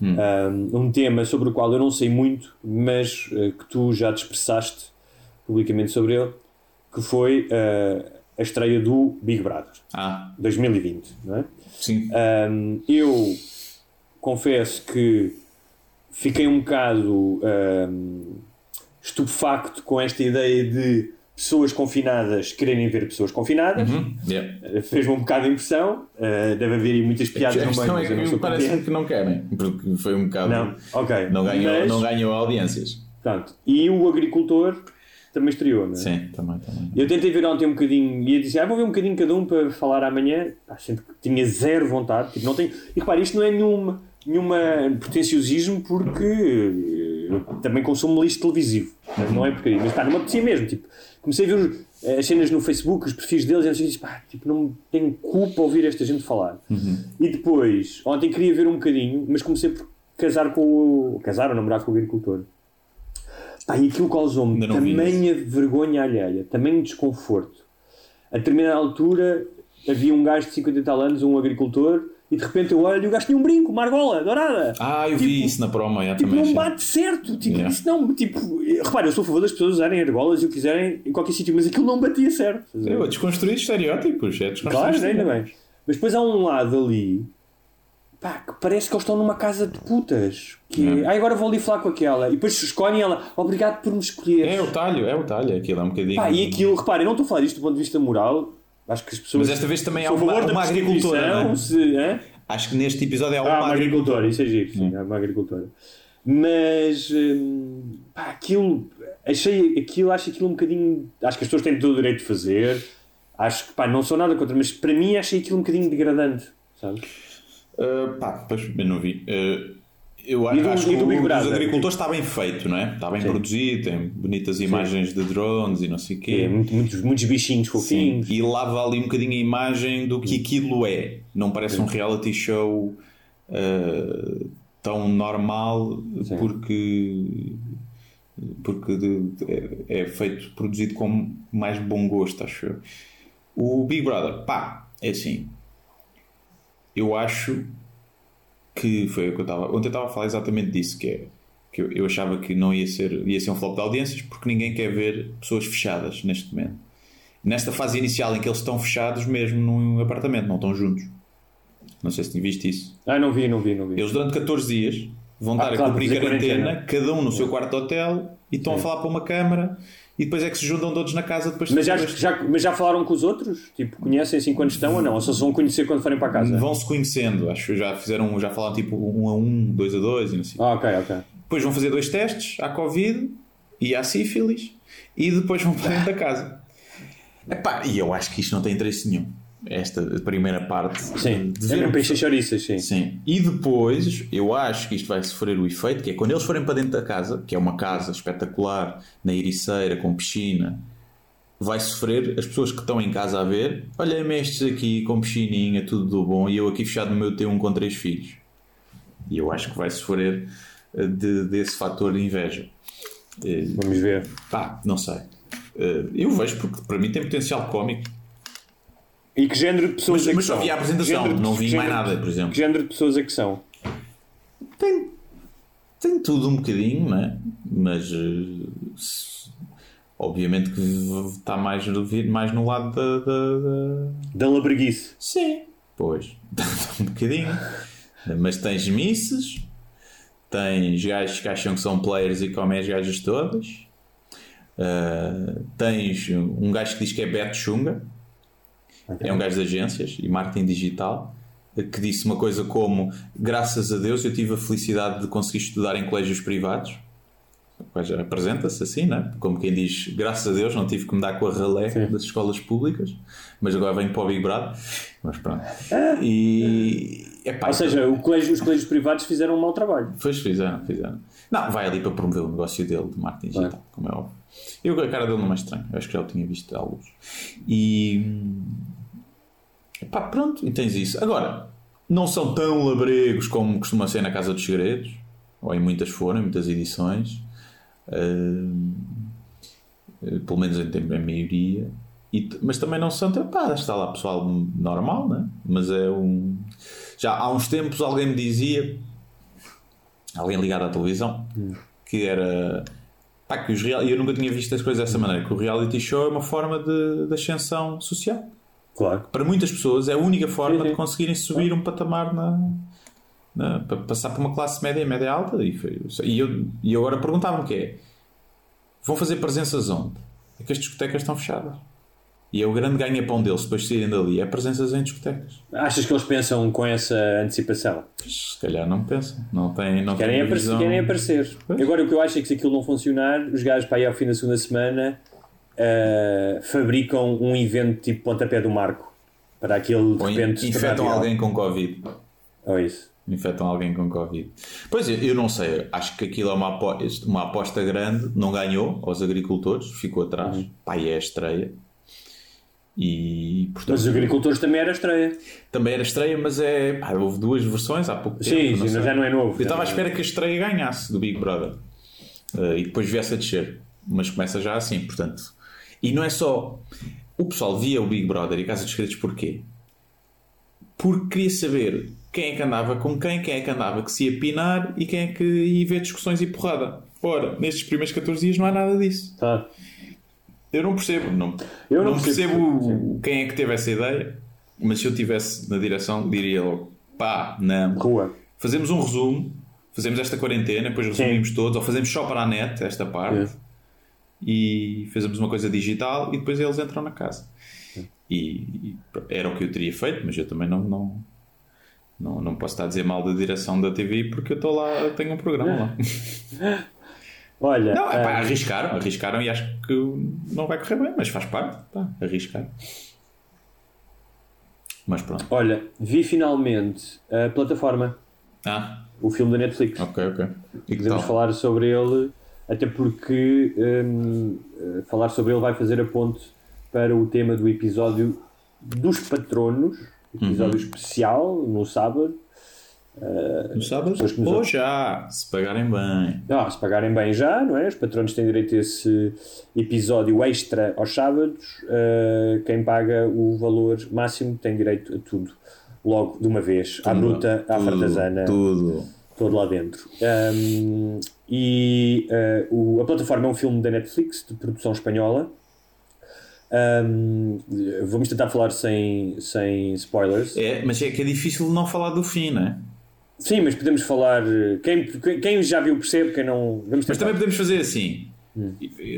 Speaker 5: um, um tema sobre o qual eu não sei muito, mas eh, que tu já te expressaste publicamente sobre ele, que foi eh, a estreia do Big Brother
Speaker 4: Ah,
Speaker 5: 2020, não é?
Speaker 4: sim.
Speaker 5: Um, eu confesso que fiquei um bocado um, estupefacto com esta ideia de pessoas confinadas quererem ver pessoas confinadas.
Speaker 4: Hum, yeah.
Speaker 5: Uh, Fez-me um bocado de impressão. Uh, deve haver muitas piadas
Speaker 4: A
Speaker 5: no meio,
Speaker 4: é
Speaker 5: mas eu não
Speaker 4: que parece que não querem, porque foi um bocado.
Speaker 5: Não.
Speaker 4: Não ganhou,
Speaker 5: Mas,
Speaker 4: não ganhou audiências.
Speaker 5: pronto. E o agricultor também estreou, não é?
Speaker 4: Sim, também, também.
Speaker 5: Eu tentei ver ontem um bocadinho e ia dizer, ah, vou ver um bocadinho cada um para falar amanhã. Pá, sinto que tinha zero vontade. Tipo, não tenho... E repare, isto não é nenhum, nenhuma pretenciosismo porque eh, eu também consumo lixo televisivo. Portanto, Não é porcaria. Mas pá, não me apetecia mesmo. Tipo, comecei a ver os- as cenas no Facebook, os perfis deles, e eu disse, pá, tipo, não tenho culpa ouvir esta gente falar. E depois, ontem queria ver um bocadinho, mas comecei por casar com o. casar ou namorar com o agricultor. Pá, e aquilo causou-me tamanha vergonha alheia, tamanho desconforto. A determinada altura havia um gajo de 50 e tal anos, um agricultor, e de repente eu olho e o gajo tinha um brinco, uma argola, dourada.
Speaker 4: Ah, eu vi isso na promo, já
Speaker 5: Tipo,
Speaker 4: também.
Speaker 5: não bate certo. Tipo,
Speaker 4: Yeah.
Speaker 5: isso não, tipo, repara, eu sou a favor das pessoas usarem argolas e o que quiserem em qualquer sítio, mas aquilo não batia certo.
Speaker 4: Eu, desconstruir estereótipos, é desconstruir
Speaker 5: Claro, ainda bem. Mas depois há um lado ali pá, que parece que eles estão numa casa de putas. Que é, ah, agora vou ali falar com aquela. E depois escolhem ela, obrigado por me escolher.
Speaker 4: É o talho, é o talho, aquilo é um bocadinho.
Speaker 5: Pá, e aquilo, reparem, não estou a falar disto do ponto de vista moral. Acho que as pessoas.
Speaker 4: Mas esta vez também há uma-
Speaker 5: favor da
Speaker 4: uma agricultora, não é?
Speaker 5: se- hã?
Speaker 4: Acho que neste episódio é
Speaker 5: Ah,
Speaker 4: uma
Speaker 5: uma agricultora, isso é giro, sim, é uma agricultora. Mas hum, pá, aquilo, achei aquilo, acho aquilo um bocadinho. Acho que as pessoas têm todo o direito de fazer. Acho que pá, não sou nada contra, mas para mim achei aquilo um bocadinho degradante, sabes?
Speaker 4: Uh, pá, pois, eu não vi. Uh, eu
Speaker 5: E do-
Speaker 4: acho que o
Speaker 5: Big
Speaker 4: dos
Speaker 5: Brother?
Speaker 4: agricultores está bem feito, não é? Está bem
Speaker 5: Sim.
Speaker 4: produzido, tem bonitas imagens de drones e não sei o quê.
Speaker 5: É, muito- muitos, muitos bichinhos
Speaker 4: Sim,
Speaker 5: fofinhos.
Speaker 4: e lava ali um bocadinho a imagem do que aquilo é. Não parece um reality show uh, tão normal
Speaker 5: Sim.
Speaker 4: porque porque de- de- é, é feito, produzido com mais bom gosto, acho eu. O Big Brother, pá, é assim. Eu acho que foi o que eu estava. Ontem eu estava a falar exatamente disso, que é que eu, eu achava que não ia ser, ia ser um flop de audiências porque ninguém quer ver pessoas fechadas neste momento. Nesta fase inicial em que eles estão fechados mesmo num apartamento, não estão juntos. Não sei se viste isso.
Speaker 5: Ah, não vi, não vi, não vi.
Speaker 4: Eles durante 14 dias vão
Speaker 5: Ah,
Speaker 4: estar
Speaker 5: claro,
Speaker 4: a cumprir quarentena, cada um no seu quarto de hotel e estão a falar para uma câmara e depois é que se juntam todos na casa depois de
Speaker 5: Mas já, já, mas já falaram com os outros? Tipo, conhecem-se enquanto estão ou não? Ou só se vão conhecer quando forem para casa?
Speaker 4: Vão se conhecendo, acho que já fizeram, já falaram tipo um a um, dois a dois e não sei.
Speaker 5: Ah, ok, ok.
Speaker 4: Depois vão fazer dois testes à Covid e à sífilis e depois vão para dentro da casa. Epá, e eu acho que isto não tem interesse nenhum. Esta primeira parte
Speaker 5: Sim,
Speaker 4: de
Speaker 5: é
Speaker 4: ver um-
Speaker 5: peixe chouriças, sim.
Speaker 4: Sim. E depois, eu acho que isto vai sofrer o efeito, que é quando eles forem para dentro da casa, que é uma casa espetacular, na Ericeira, com piscina, vai sofrer as pessoas que estão em casa a ver, olha-me estes aqui com piscininha, tudo do bom, e eu aqui fechado no meu T1 com três filhos. E eu acho que vai sofrer eh, de- desse fator de inveja. Eh,
Speaker 5: Vamos ver.
Speaker 4: Pá, não sei. Eh, Eu vejo porque para mim tem potencial cómico.
Speaker 5: E que género de pessoas
Speaker 4: Mas-
Speaker 5: é que
Speaker 4: mas só vi a apresentação,
Speaker 5: Género
Speaker 4: não vi
Speaker 5: que
Speaker 4: mais
Speaker 5: género-
Speaker 4: nada, por exemplo.
Speaker 5: Que género de pessoas é que são?
Speaker 4: Tem, tem tudo um bocadinho, não é? Mas eh, obviamente que está mais, mais no lado da, da, da-
Speaker 5: Da labreguice.
Speaker 4: Sim. Pois, um bocadinho. Mas tens misses, tens gajos que acham que são players e comem as gajas todas. Ah, tens um gajo que diz que é Beto Xunga, é um gajo de agências e marketing digital, que disse uma coisa como: Graças a Deus eu tive a felicidade de conseguir estudar em colégios privados. Apresenta-se assim, né? como quem diz: Graças a Deus não tive que me dar com a ralé das escolas públicas, mas agora venho para o Big Brother. Mas pronto. E. epá,
Speaker 5: Ou seja, colégio- os colégios privados fizeram um mau trabalho.
Speaker 4: Pois fizeram, fizeram. Não, vai ali para promover o negócio dele de marketing digital, como é óbvio. Eu a cara dele não é estranho, eu acho que já o tinha visto à luz. E. Pá, pronto, e tens isso. Agora, não são tão labregos como costuma ser na Casa dos Segredos, ou em muitas foram, em muitas edições. Eh, pelo menos em em maioria. E mas também não são, pá, está lá pessoal normal, né? Mas é um. Já há uns tempos alguém me dizia, alguém ligado à televisão, que era. Pá, que os real... eu nunca tinha visto as coisas dessa maneira, que o reality show é uma forma de, de ascensão social.
Speaker 5: Claro.
Speaker 4: Para muitas pessoas é a única forma
Speaker 5: Sim, sim.
Speaker 4: de conseguirem subir um patamar na, na- para passar para uma classe média e média alta. E, foi, e, eu, e agora perguntava-me que é: vão fazer presenças onde? É que as discotecas estão fechadas. E é o grande ganha-pão deles depois de saírem dali: é presenças em discotecas.
Speaker 5: Achas que eles pensam com essa antecipação?
Speaker 4: Se calhar não pensam, não têm, não
Speaker 5: Querem,
Speaker 4: têm
Speaker 5: aparecer, querem aparecer. Agora, o que eu acho é que se aquilo não funcionar, os gajos para aí ao fim da segunda semana ah, fabricam um evento tipo pontapé do marco para aquele de repente
Speaker 4: infectam alguém com Covid.
Speaker 5: Ou isso.
Speaker 4: Infectam alguém com Covid. Pois eu, eu não sei, acho que aquilo é uma aposta, uma aposta grande, não ganhou aos agricultores, ficou atrás.
Speaker 5: Uhum.
Speaker 4: Pá, e é a estreia. E portanto,
Speaker 5: Mas os agricultores também era estreia.
Speaker 4: também era estreia, mas é. pá, houve duas versões há pouco
Speaker 5: Sim,
Speaker 4: tempo.
Speaker 5: sim,
Speaker 4: sei.
Speaker 5: já não é novo.
Speaker 4: Eu estava à espera que a estreia ganhasse do Big Brother Eh, e depois viesse a descer, mas começa já assim, portanto. E não é só. O pessoal via o Big Brother e Casa dos Segredos porquê? Porque queria saber quem é que andava com quem, quem é que andava que se ia pinar e quem é que ia ver discussões e porrada. Ora, nestes primeiros 14 dias não há nada disso.
Speaker 5: Tá.
Speaker 4: Eu não percebo, não,
Speaker 5: Eu não
Speaker 4: não
Speaker 5: percebo.
Speaker 4: percebo quem é que teve essa ideia, mas se eu tivesse na direção, diria logo: pá, não.
Speaker 5: Rua.
Speaker 4: Fazemos um resumo, fazemos esta quarentena, depois resumimos todos, ou fazemos só para a net esta parte
Speaker 5: Sim.
Speaker 4: E fazemos uma coisa digital e depois eles entram na casa. E, e era o que eu teria feito, mas eu também não, não, Não, não posso estar a dizer mal da direção da TV porque eu estou lá, tenho um programa lá.
Speaker 5: Olha,
Speaker 4: Não, é pá,
Speaker 5: ah,
Speaker 4: arriscaram, arriscaram e acho que não vai correr bem, mas faz parte, pá, arriscar. Mas pronto.
Speaker 5: olha, vi finalmente a plataforma,
Speaker 4: Ah,
Speaker 5: o filme da Netflix.
Speaker 4: ok, ok. E
Speaker 5: Podemos falar sobre ele, até porque hum, eh, falar sobre ele vai fazer a ponte para o tema do episódio dos patronos, episódio
Speaker 4: Uhum.
Speaker 5: especial, no sábado.
Speaker 4: No sábado?
Speaker 5: nos
Speaker 4: Ou
Speaker 5: ouvem.
Speaker 4: já, se pagarem bem.
Speaker 5: Ah, se pagarem bem já, não é? Os patronos têm direito a esse episódio extra aos sábados. Uh, quem paga o valor máximo tem direito a tudo, logo de uma vez, à bruta, à
Speaker 4: Tudo,
Speaker 5: fartazana,
Speaker 4: Tudo.
Speaker 5: todo lá dentro. Um, e uh, o- a plataforma é um filme da Netflix, de produção espanhola. Um, vamos tentar falar sem, sem spoilers.
Speaker 4: É, mas é que é difícil não falar do fim, não é?
Speaker 5: Sim, mas podemos falar. Quem, quem- já viu percebe, quem não.
Speaker 4: Mas também podemos fazer assim.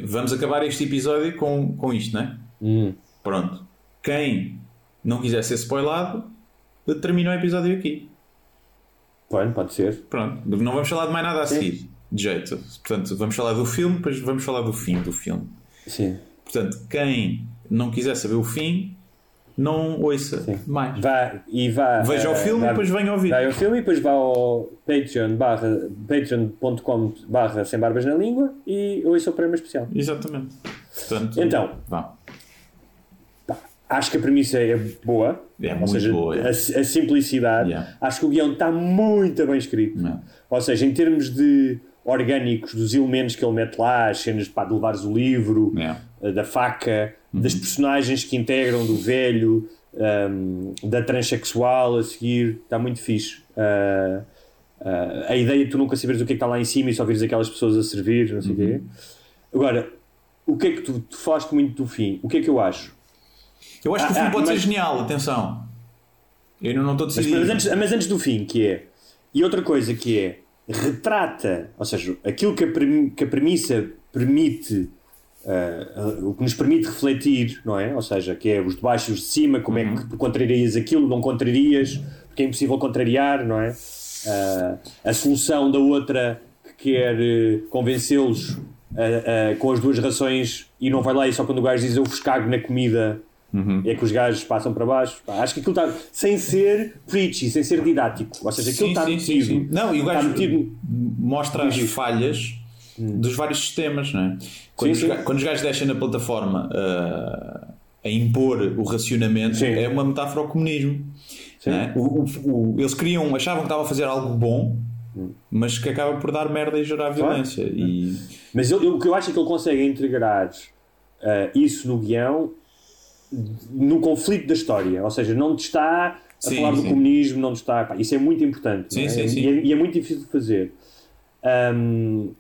Speaker 4: Vamos acabar este episódio com, com isto, não é?
Speaker 5: Hum.
Speaker 4: Pronto. Quem não quiser ser spoilado, termina o episódio aqui.
Speaker 5: Pode, pode ser.
Speaker 4: Pronto. Não vamos falar de mais nada a
Speaker 5: Sim.
Speaker 4: seguir. De jeito. Portanto, vamos falar do filme, depois vamos falar do fim do filme.
Speaker 5: Sim.
Speaker 4: Portanto, quem não quiser saber o fim, não ouça mais.
Speaker 5: Vá, e vá,
Speaker 4: Veja o
Speaker 5: eh,
Speaker 4: filme e depois venha ouvir.
Speaker 5: Vai ao filme e depois vá ao Patreon barra, patreon.com barra sem barbas na língua e ouça o prémio especial.
Speaker 4: Exatamente. Portanto,
Speaker 5: Então.
Speaker 4: vá.
Speaker 5: Acho que a premissa é boa.
Speaker 4: É
Speaker 5: ou
Speaker 4: muito
Speaker 5: seja,
Speaker 4: boa, é.
Speaker 5: A, a simplicidade.
Speaker 4: Yeah.
Speaker 5: Acho que o guião está muito bem escrito.
Speaker 4: Yeah.
Speaker 5: Ou seja, em termos de orgânicos, dos elementos que ele mete lá, as cenas pá, de levares o livro,
Speaker 4: Yeah.
Speaker 5: eh, da faca,
Speaker 4: Uhum.
Speaker 5: das personagens que integram, do velho, ahm, da transexual a seguir, está muito fixe. Ah, ah, a ideia de tu nunca saberes o que é que está lá em cima e só vires aquelas pessoas a servir, não sei o quê.
Speaker 4: Uhum.
Speaker 5: Agora, o que é que tu, tu falaste muito do fim? O que é que eu acho?
Speaker 4: Eu acho que o
Speaker 5: Ah,
Speaker 4: filme
Speaker 5: ah,
Speaker 4: pode
Speaker 5: mas-
Speaker 4: ser genial, atenção. Eu não estou
Speaker 5: Mas,
Speaker 4: decidido.
Speaker 5: mas antes, mas antes do fim, que é. E outra coisa que é. Retrata, ou seja, aquilo que a, que a premissa permite, ah, o que nos permite refletir, não é? Ou seja, que é os de baixo e os de cima, como é que tu contrarias aquilo, não contrarias, porque é impossível contrariar, não é? Ah, a solução da outra que quer eh, convencê-los com as duas rações e não vai lá e só quando o gajo diz eu vos cago na comida é que os gajos passam para baixo. Pá, acho que aquilo está sem ser preachy, sem ser didático. Ou seja, aquilo
Speaker 4: Sim,
Speaker 5: está
Speaker 4: sim,
Speaker 5: metido.
Speaker 4: sim. Não, e o
Speaker 5: está
Speaker 4: gajo
Speaker 5: metido.
Speaker 4: mostra as falhas dos vários sistemas, não é? Quando, os, quando os gajos deixam na plataforma ah, a impor o racionamento, é uma metáfora ao comunismo. é? O- o- o- eles queriam, achavam que estava a fazer algo bom, mas que acaba por dar merda e gerar violência. E
Speaker 5: Mas eu- eu- o que eu acho é que ele consegue integrar ah, isso no guião no conflito da história. Ou seja, não te está a
Speaker 4: Sim,
Speaker 5: falar do
Speaker 4: sim.
Speaker 5: comunismo, não te está. pá, isso é muito importante.
Speaker 4: Sim,
Speaker 5: é? E, é, e é muito difícil de fazer. Ahm,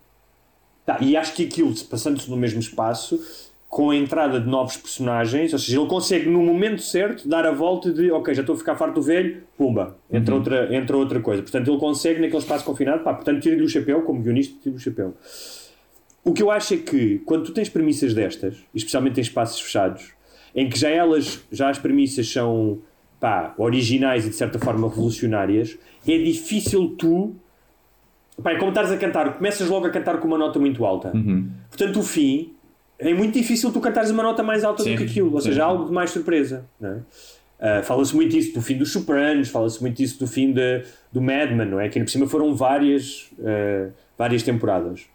Speaker 5: tá, e acho que aquilo, passando-se no mesmo espaço, com a entrada de novos personagens, ou seja, ele consegue no momento certo dar a volta de ok, já estou a ficar farto do velho, pumba, entra,
Speaker 4: Uhum.
Speaker 5: outra, entra outra coisa. Portanto, ele consegue naquele espaço confinado, pá, portanto, tira-lhe o chapéu, como guionista, tira-lhe o chapéu. O que eu acho é que quando tu tens premissas destas, especialmente em espaços fechados, em que já elas, já as premissas são pá, originais e de certa forma revolucionárias, é difícil tu. Pá, é como estares a cantar, começas logo a cantar com uma nota muito alta.
Speaker 4: Uhum.
Speaker 5: Portanto, o fim é muito difícil tu cantares uma nota mais alta
Speaker 4: Sim,
Speaker 5: do que aquilo, ou
Speaker 4: sim.
Speaker 5: seja, algo de mais surpresa. É? Ah, fala-se muito disso do fim dos Sopranos, fala-se muito disso do fim de, do Madman, não é? Que ainda por cima foram várias, ah, várias temporadas.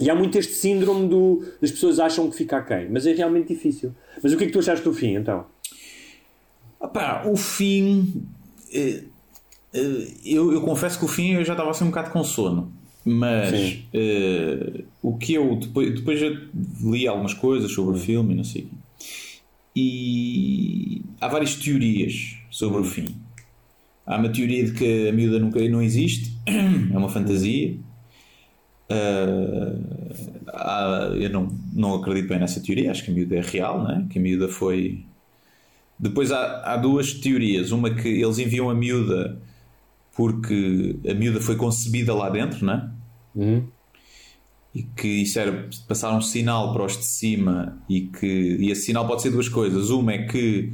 Speaker 5: E há muito este síndrome do, das pessoas acham que fica aquém, mas é realmente difícil. Mas o que é que tu achaste do fim, então?
Speaker 4: O fim. eh, eh, eu, eu confesso que o fim eu já estava assim um bocado com sono. Mas eh, o que eu. Depois, depois eu li algumas coisas sobre o filme e não sei. E há várias teorias sobre o fim. Há uma teoria de que a miúda nunca não existe, é uma fantasia. Há- eu não, não acredito bem nessa teoria, acho que a miúda é real, né? que a miúda foi. Depois há, há duas teorias. Uma que eles enviam a miúda porque a miúda foi concebida lá dentro, né? E que isso era passar um sinal para os de cima e que e esse sinal pode ser duas coisas. Uma é que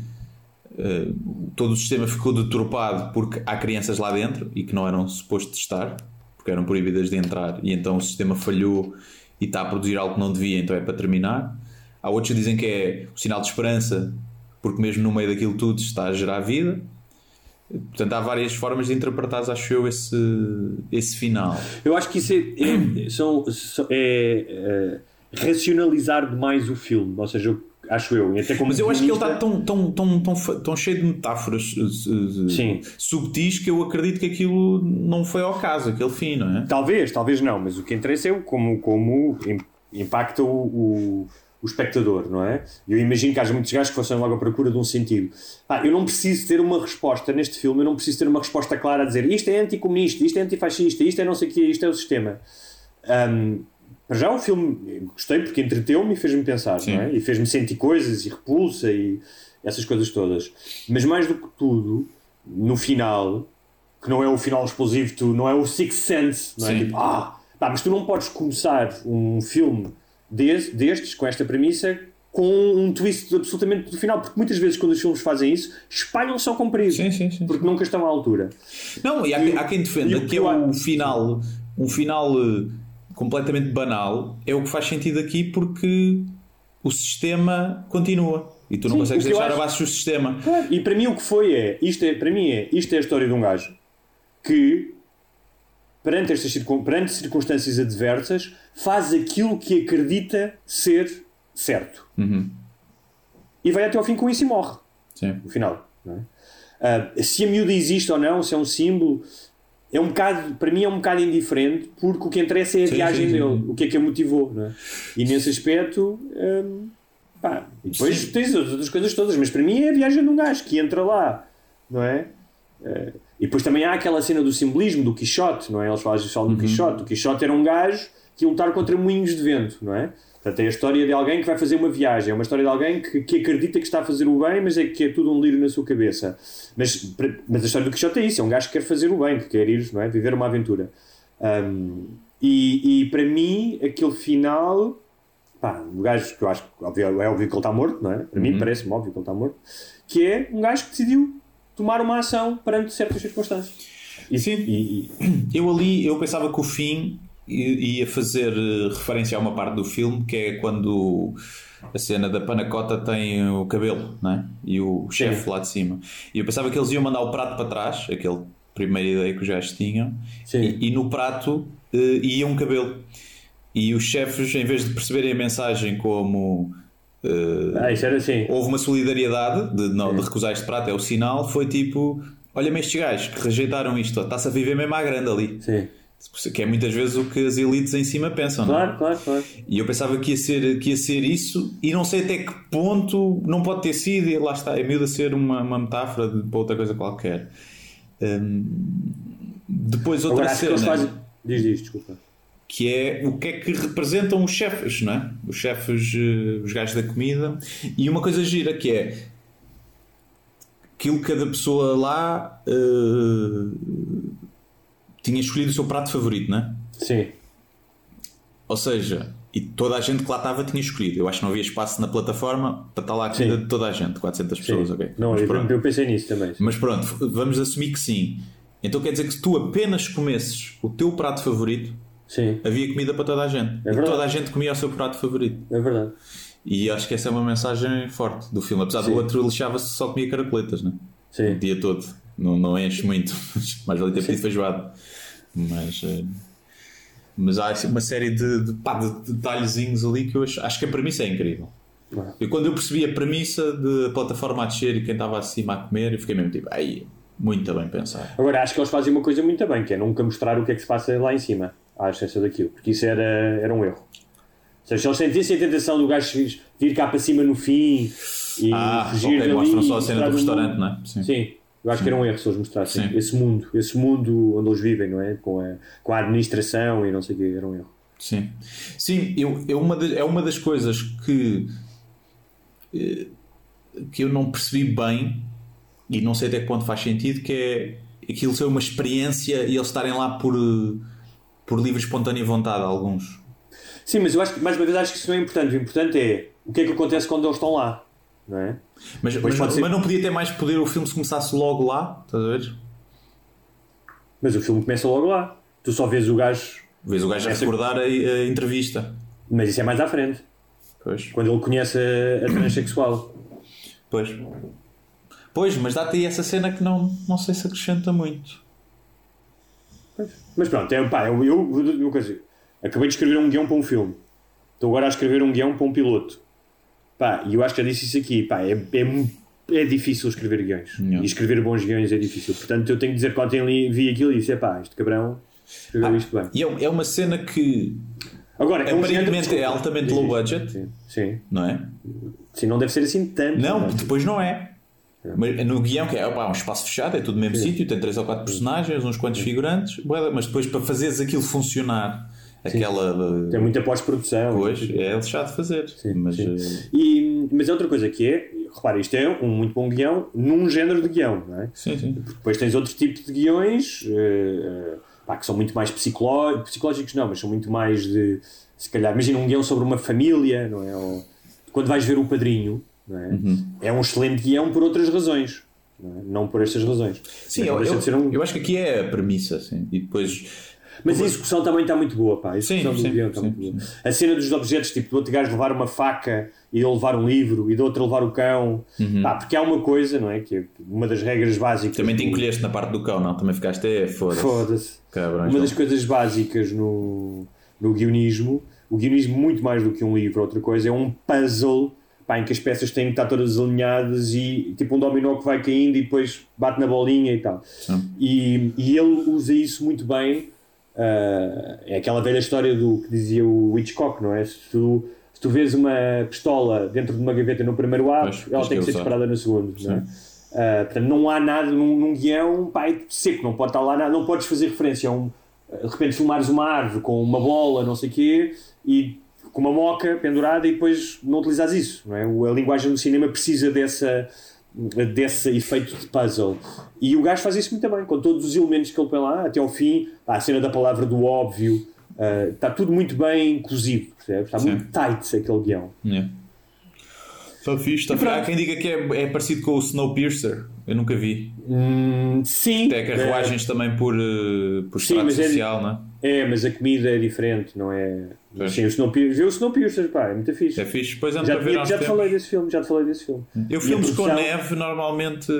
Speaker 4: eh, todo o sistema ficou deturpado porque há crianças lá dentro e que não eram supostos estar, porque eram proibidas de entrar, e então o sistema falhou e está a produzir algo que não devia, então é para terminar. Há outros que dizem que é o sinal de esperança, porque mesmo no meio daquilo tudo está a gerar vida. Portanto, há várias formas de interpretar, acho eu, esse, esse final.
Speaker 5: Eu acho que isso é, é, são, é, é, racionalizar demais o filme, ou seja, eu- acho eu. Até como
Speaker 4: Mas eu acho que ele está tão, tão, tão, tão, tão cheio de metáforas eh, eh,
Speaker 5: Sim.
Speaker 4: subtis que eu acredito que aquilo não foi ao caso, aquele fim, não é?
Speaker 5: Talvez, talvez não, mas o que interessa é como, como im- impacta o, o, o espectador, não é? Eu imagino que haja muitos gajos que fossem logo à procura de um sentido. Pá, eu não preciso ter uma resposta neste filme, eu não preciso ter uma resposta clara a dizer isto é anticomunista, isto é antifascista, isto é não sei o quê, isto é o sistema. Ahm, para já o filme eu gostei porque entreteu-me e fez-me pensar,
Speaker 4: Sim.
Speaker 5: não é? E fez-me sentir coisas e repulsa e essas coisas todas. Mas mais do que tudo, no final, que não é o final explosivo, tu, não é o Sixth Sense, não é?
Speaker 4: Sim.
Speaker 5: Tipo, ah, pá, mas tu não podes começar um filme des- destes, com esta premissa, com um twist absolutamente do final, porque muitas vezes quando os filmes fazem isso, espalham só comprido,
Speaker 4: Sim, sim, sim.
Speaker 5: porque nunca estão à altura.
Speaker 4: Não, e há,
Speaker 5: E
Speaker 4: há quem defenda que é
Speaker 5: acho-
Speaker 4: final, um final eh, completamente banal, é o que faz sentido aqui porque o sistema continua e tu não
Speaker 5: Sim,
Speaker 4: consegues
Speaker 5: o
Speaker 4: deixar
Speaker 5: acho-
Speaker 4: abaixo do sistema.
Speaker 5: Claro, E para mim o que foi é, isto é, para mim é, isto é a história de um gajo que perante estas circun- perante circunstâncias adversas faz aquilo que acredita ser certo. E vai até ao fim com isso e morre.
Speaker 4: Sim.
Speaker 5: no final. não é? Ah, se a miúda existe ou não, se é um símbolo, é um bocado, para mim é um bocado indiferente, porque o que interessa é a
Speaker 4: Sim,
Speaker 5: viagem
Speaker 4: sim, sim.
Speaker 5: dele, o que é que a motivou. Não é? E nesse aspecto, hum, pá, e depois
Speaker 4: Sim.
Speaker 5: tens as outras coisas todas, mas para mim é a viagem de um gajo que entra lá, não é? Ah, e depois também há aquela cena do simbolismo do Quixote, não é? Eles falam, falam
Speaker 4: Uhum.
Speaker 5: do Quixote. O Quixote era um gajo que ia lutar contra moinhos de vento, não é? Portanto, é a história de alguém que vai fazer uma viagem, é uma história de alguém que, que acredita que está a fazer o bem, mas é que é tudo um lírio na sua cabeça. Mas, mas a história do Quixote é isso: é um gajo que quer fazer o bem, que quer ir, não é? Viver uma aventura. Um, e, e para mim, aquele final, pá, um gajo que eu acho que óbvio, é óbvio que ele está morto, não é? Para mim, parece-me óbvio que ele está morto, que é um gajo que decidiu tomar uma ação perante certas circunstâncias. E,
Speaker 4: Sim.
Speaker 5: e-
Speaker 4: Eu ali, eu pensava que o fim ia fazer eh, referência a uma parte do filme que é quando a cena da panacota tem o cabelo, não é? E o chefe lá de cima. E eu pensava que eles iam mandar o prato para trás, aquele primeira ideia que os gajos tinham, e, e no prato eh, ia um cabelo. E os chefes, em vez de perceberem a mensagem como eh,
Speaker 5: ah, assim.
Speaker 4: houve uma solidariedade de, não, de recusar este prato, é o sinal, foi tipo, olha-me estes gajos que rejeitaram isto, está-se a viver mesmo à grande ali.
Speaker 5: Sim.
Speaker 4: Que é muitas vezes o que as elites em cima pensam, não é?
Speaker 5: Claro, claro, claro.
Speaker 4: E eu pensava que ia, ser, que ia ser isso, e não sei até que ponto não pode ter sido, e lá está, é miúdo a ser uma, uma metáfora de, para outra coisa qualquer. Hum, depois outra
Speaker 5: Agora
Speaker 4: cena
Speaker 5: fazem. Diz, diz, desculpa.
Speaker 4: que é o que é que representam os chefes, não é? Os chefes, eh, os gajos da comida. E uma coisa gira que é aquilo que cada pessoa lá eh, tinha escolhido o seu prato favorito, não é?
Speaker 5: Sim.
Speaker 4: Ou seja, e toda a gente que lá estava tinha escolhido. Eu acho que não havia espaço na plataforma para estar lá a comida
Speaker 5: Sim.
Speaker 4: de toda a gente, 400
Speaker 5: sim.
Speaker 4: pessoas, ok?
Speaker 5: Não,
Speaker 4: Mas
Speaker 5: eu,
Speaker 4: pronto.
Speaker 5: eu pensei nisso também.
Speaker 4: Mas pronto, vamos assumir que sim. Então quer dizer que se tu apenas comesses o teu prato favorito,
Speaker 5: Sim,
Speaker 4: havia comida para toda a gente. e
Speaker 5: verdade.
Speaker 4: toda a gente comia o seu prato favorito.
Speaker 5: é verdade.
Speaker 4: E acho que essa é uma mensagem forte do filme. Apesar
Speaker 5: Sim.
Speaker 4: do outro lixava-se só comia caracoletas, né? o
Speaker 5: Sim.
Speaker 4: dia todo. Não, não enche muito. Mais vale ter pedido feijoada. Mas, eh, mas há assim uma série de, de, pá, de detalhezinhos ali que eu acho, acho que a premissa é incrível.
Speaker 5: Ah.
Speaker 4: E quando eu percebi a premissa de plataforma a descer e quem estava acima a comer, eu fiquei mesmo tipo, ai, muito bem pensado.
Speaker 5: Agora acho que eles fazem uma coisa muito bem, que é nunca mostrar o que é que se passa lá em cima, à essência daquilo, porque isso era, era um erro. Ou seja, se eles sentissem a tentação do gajo vir cá para cima no fim e
Speaker 4: Ah,
Speaker 5: fugir
Speaker 4: ok,
Speaker 5: dali
Speaker 4: mostram só a cena do restaurante, não é? Sim.
Speaker 5: Sim, eu acho que era um erro se eles mostrassem
Speaker 4: Sim.
Speaker 5: esse mundo, esse mundo onde eles vivem, não é? Com a, com a administração e não sei o que, era um erro.
Speaker 4: Sim, Sim eu, eu uma de- é uma das coisas que, eh, que eu não percebi bem e não sei até que ponto faz sentido, que é aquilo ser uma experiência e eles estarem lá por, eh, por livre espontânea vontade, alguns.
Speaker 5: Sim, mas eu acho que, mais uma vez, acho que isso não é importante. O importante é o que é que acontece quando eles estão lá. Não é?
Speaker 4: Mas, mas,
Speaker 5: ser-
Speaker 4: mas não podia ter mais poder o filme se começasse logo lá? Estás a ver?
Speaker 5: Mas o filme começa logo lá. Tu só vês o gajo.
Speaker 4: Vês o gajo a recordar a, a entrevista.
Speaker 5: Mas isso é mais à frente.
Speaker 4: Pois.
Speaker 5: Quando ele conhece a, a transexual.
Speaker 4: Pois. Pois, mas dá-te aí essa cena que não, não sei se acrescenta muito.
Speaker 5: Mas pronto, é, pá, eu, eu, eu, eu acabei de escrever um guião para um filme. Estou agora a escrever um guião para um piloto. Pá, e eu acho que já disse isso aqui. Pá, é, é, é difícil escrever guiões. E escrever bons guiões é difícil. Portanto, eu tenho que dizer que ontem li, vi aquilo e disse: pá, este cabrão escreveu isto bem.
Speaker 4: E é, é uma cena que
Speaker 5: Agora, é um
Speaker 4: aparentemente
Speaker 5: género-
Speaker 4: é altamente low budget,
Speaker 5: Sim, sim.
Speaker 4: não é?
Speaker 5: Sim, não deve ser assim tanto.
Speaker 4: Não, depois não é. Mas no guião, que é pá, um espaço fechado, é tudo no mesmo sítio, tem três ou quatro personagens, uns quantos figurantes, mas depois para fazeres aquilo funcionar, aquela.
Speaker 5: Tem muita pós-produção.
Speaker 4: Pois, é lixado de fazer. mas,
Speaker 5: sim.
Speaker 4: eh,
Speaker 5: E, mas é outra coisa que é, repara, isto é um muito bom guião num género de guião, não é?
Speaker 4: Sim, sim.
Speaker 5: Depois tens outros tipos de guiões eh, pá, que são muito mais psicoló- psicológicos, não, mas são muito mais de. Se calhar, imagina um guião sobre uma família, não é? Ou, quando vais ver o padrinho, não é?
Speaker 4: Uhum.
Speaker 5: É um excelente guião por outras razões, não, é? Não por estas razões.
Speaker 4: Sim, eu, eu,
Speaker 5: um-
Speaker 4: eu acho que aqui é a premissa, sim. E depois.
Speaker 5: Mas a execução também está muito boa, pá. A execução
Speaker 4: Sim,
Speaker 5: do guião está muito boa. A cena dos objetos, tipo, do outro gajo levar uma faca e ele levar um livro e do outro levar o cão. Pá, porque há uma coisa, não é? Que é uma das regras básicas.
Speaker 4: Também te encolheste na parte do cão, não? Também ficaste, é, foda-se.
Speaker 5: Foda-se. Uma das coisas básicas no, no guionismo, o guionismo, muito mais do que um livro, outra coisa, é um puzzle pá, em que as peças têm que estar todas alinhadas e tipo um dominó que vai caindo e depois bate na bolinha e tal. E, e ele usa isso muito bem. Ah, é aquela velha história do que dizia o Hitchcock, não é? Se tu, se tu vês uma pistola dentro de uma gaveta no primeiro ato, ela tem que
Speaker 4: que
Speaker 5: ser
Speaker 4: usar.
Speaker 5: disparada no segundo, não é? Ah, portanto, não há nada num, num guião pá, é seco, não pode estar lá nada, não podes fazer referência a um. De repente, filmares uma árvore com uma bola, não sei o quê, e com uma moca pendurada, e depois não utilizares isso. Não é? A linguagem do cinema precisa dessa, desse efeito de puzzle. E o gajo faz isso muito bem, com todos os elementos que ele põe lá, até ao fim, pá, a cena da palavra do óbvio, ah, está tudo muito bem cozido, percebes? Está muito tight aquele guião.
Speaker 4: É. Está fixe, está fixe. Há quem diga que é, é parecido com o Snowpiercer. Eu nunca vi.
Speaker 5: sim.
Speaker 4: Tem carruagens também por, eh, por
Speaker 5: Sim, é-
Speaker 4: social, não é?
Speaker 5: É, mas a comida é diferente, não é?
Speaker 4: Pois.
Speaker 5: Sim, o Snowpiercer, o Snowpiercer, pá, é muito fixe.
Speaker 4: É fixe. Depois ando
Speaker 5: já, tinha-
Speaker 4: aos
Speaker 5: já te falei desse filme, já te falei desse filme.
Speaker 4: Eu
Speaker 5: E
Speaker 4: filmes com neve normalmente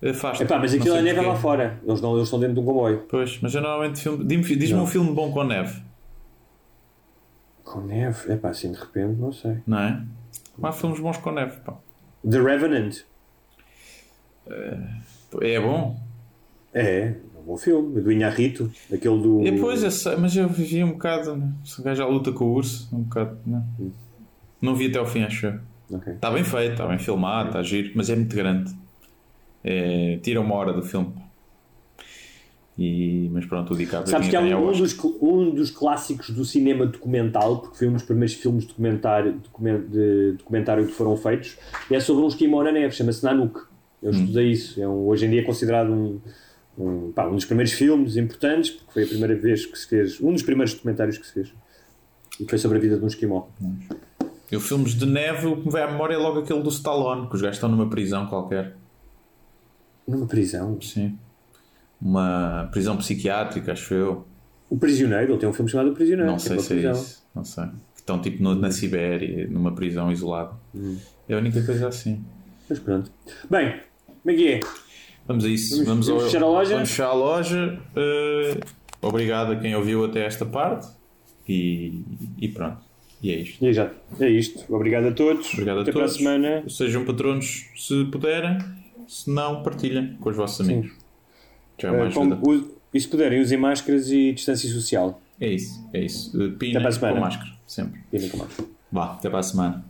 Speaker 4: eh, faz.
Speaker 5: Epá, mas aquilo é neve é lá fora, eles, não, eles estão dentro de um comboio.
Speaker 4: Pois, mas eu normalmente filme. Diz-me um filme bom com neve,
Speaker 5: Com neve? É pá, assim de repente, não sei.
Speaker 4: não é? Há filmes bons com neve, pá.
Speaker 5: The Revenant.
Speaker 4: É bom.
Speaker 5: É, é um bom filme, do Inharrito, aquele do.
Speaker 4: E depois, eu sei, mas eu vi um bocado. Né? Se o gajo já luta com o urso, um bocado. Né? Não vi até ao fim, acho eu.
Speaker 5: Ok.
Speaker 4: Está bem feito, está bem filmado, está giro, mas é muito grande. É, tira uma hora do filme. E, mas pronto, o DiCaprio
Speaker 5: Sabes que há
Speaker 4: ganho
Speaker 5: um, dos, um dos clássicos do cinema documental, porque foi um dos primeiros filmes documentário, documen- de documentário que foram feitos, é sobre um esquimó na neve, chama-se Nanook. Eu
Speaker 4: Hum.
Speaker 5: estudei isso. É um, hoje em dia é considerado um, um, pá, um dos primeiros filmes importantes, porque foi a primeira vez que se fez, um dos primeiros documentários que se fez. E foi sobre a vida de um esquimó.
Speaker 4: Eu, filmes de neve, o que me vai à memória é logo aquele do Stallone, que os gajos estão numa prisão qualquer.
Speaker 5: Numa prisão?
Speaker 4: Sim. Uma prisão psiquiátrica, acho eu.
Speaker 5: O Prisioneiro, ele tem um filme chamado O Prisioneiro.
Speaker 4: Não
Speaker 5: é
Speaker 4: sei se é
Speaker 5: prisão.
Speaker 4: isso. Não sei. Que Estão tipo no- na Sibéria, numa prisão isolada. É a única coisa assim.
Speaker 5: Mas pronto. Bem, como é que é?
Speaker 4: Vamos a isso. Vamos-
Speaker 5: Vamos,
Speaker 4: ao-
Speaker 5: fechar a loja?
Speaker 4: Vamos fechar a loja. Eh, obrigado a quem ouviu até esta parte. E, e pronto. E é isto.
Speaker 5: E já, é isto. Obrigado a todos.
Speaker 4: Obrigado
Speaker 5: Até
Speaker 4: a todos.
Speaker 5: para a semana.
Speaker 4: Sejam patronos se puderem. Se não, partilhem com os vossos amigos. Já é uma
Speaker 5: Eh,
Speaker 4: ajuda.
Speaker 5: como- u- e se puderem, usem máscaras e distância social.
Speaker 4: É isso. É isso. Eh, Pina
Speaker 5: Até para a semana.
Speaker 4: com máscara. Sempre.
Speaker 5: Pina com máscara.
Speaker 4: Vá, até para a semana.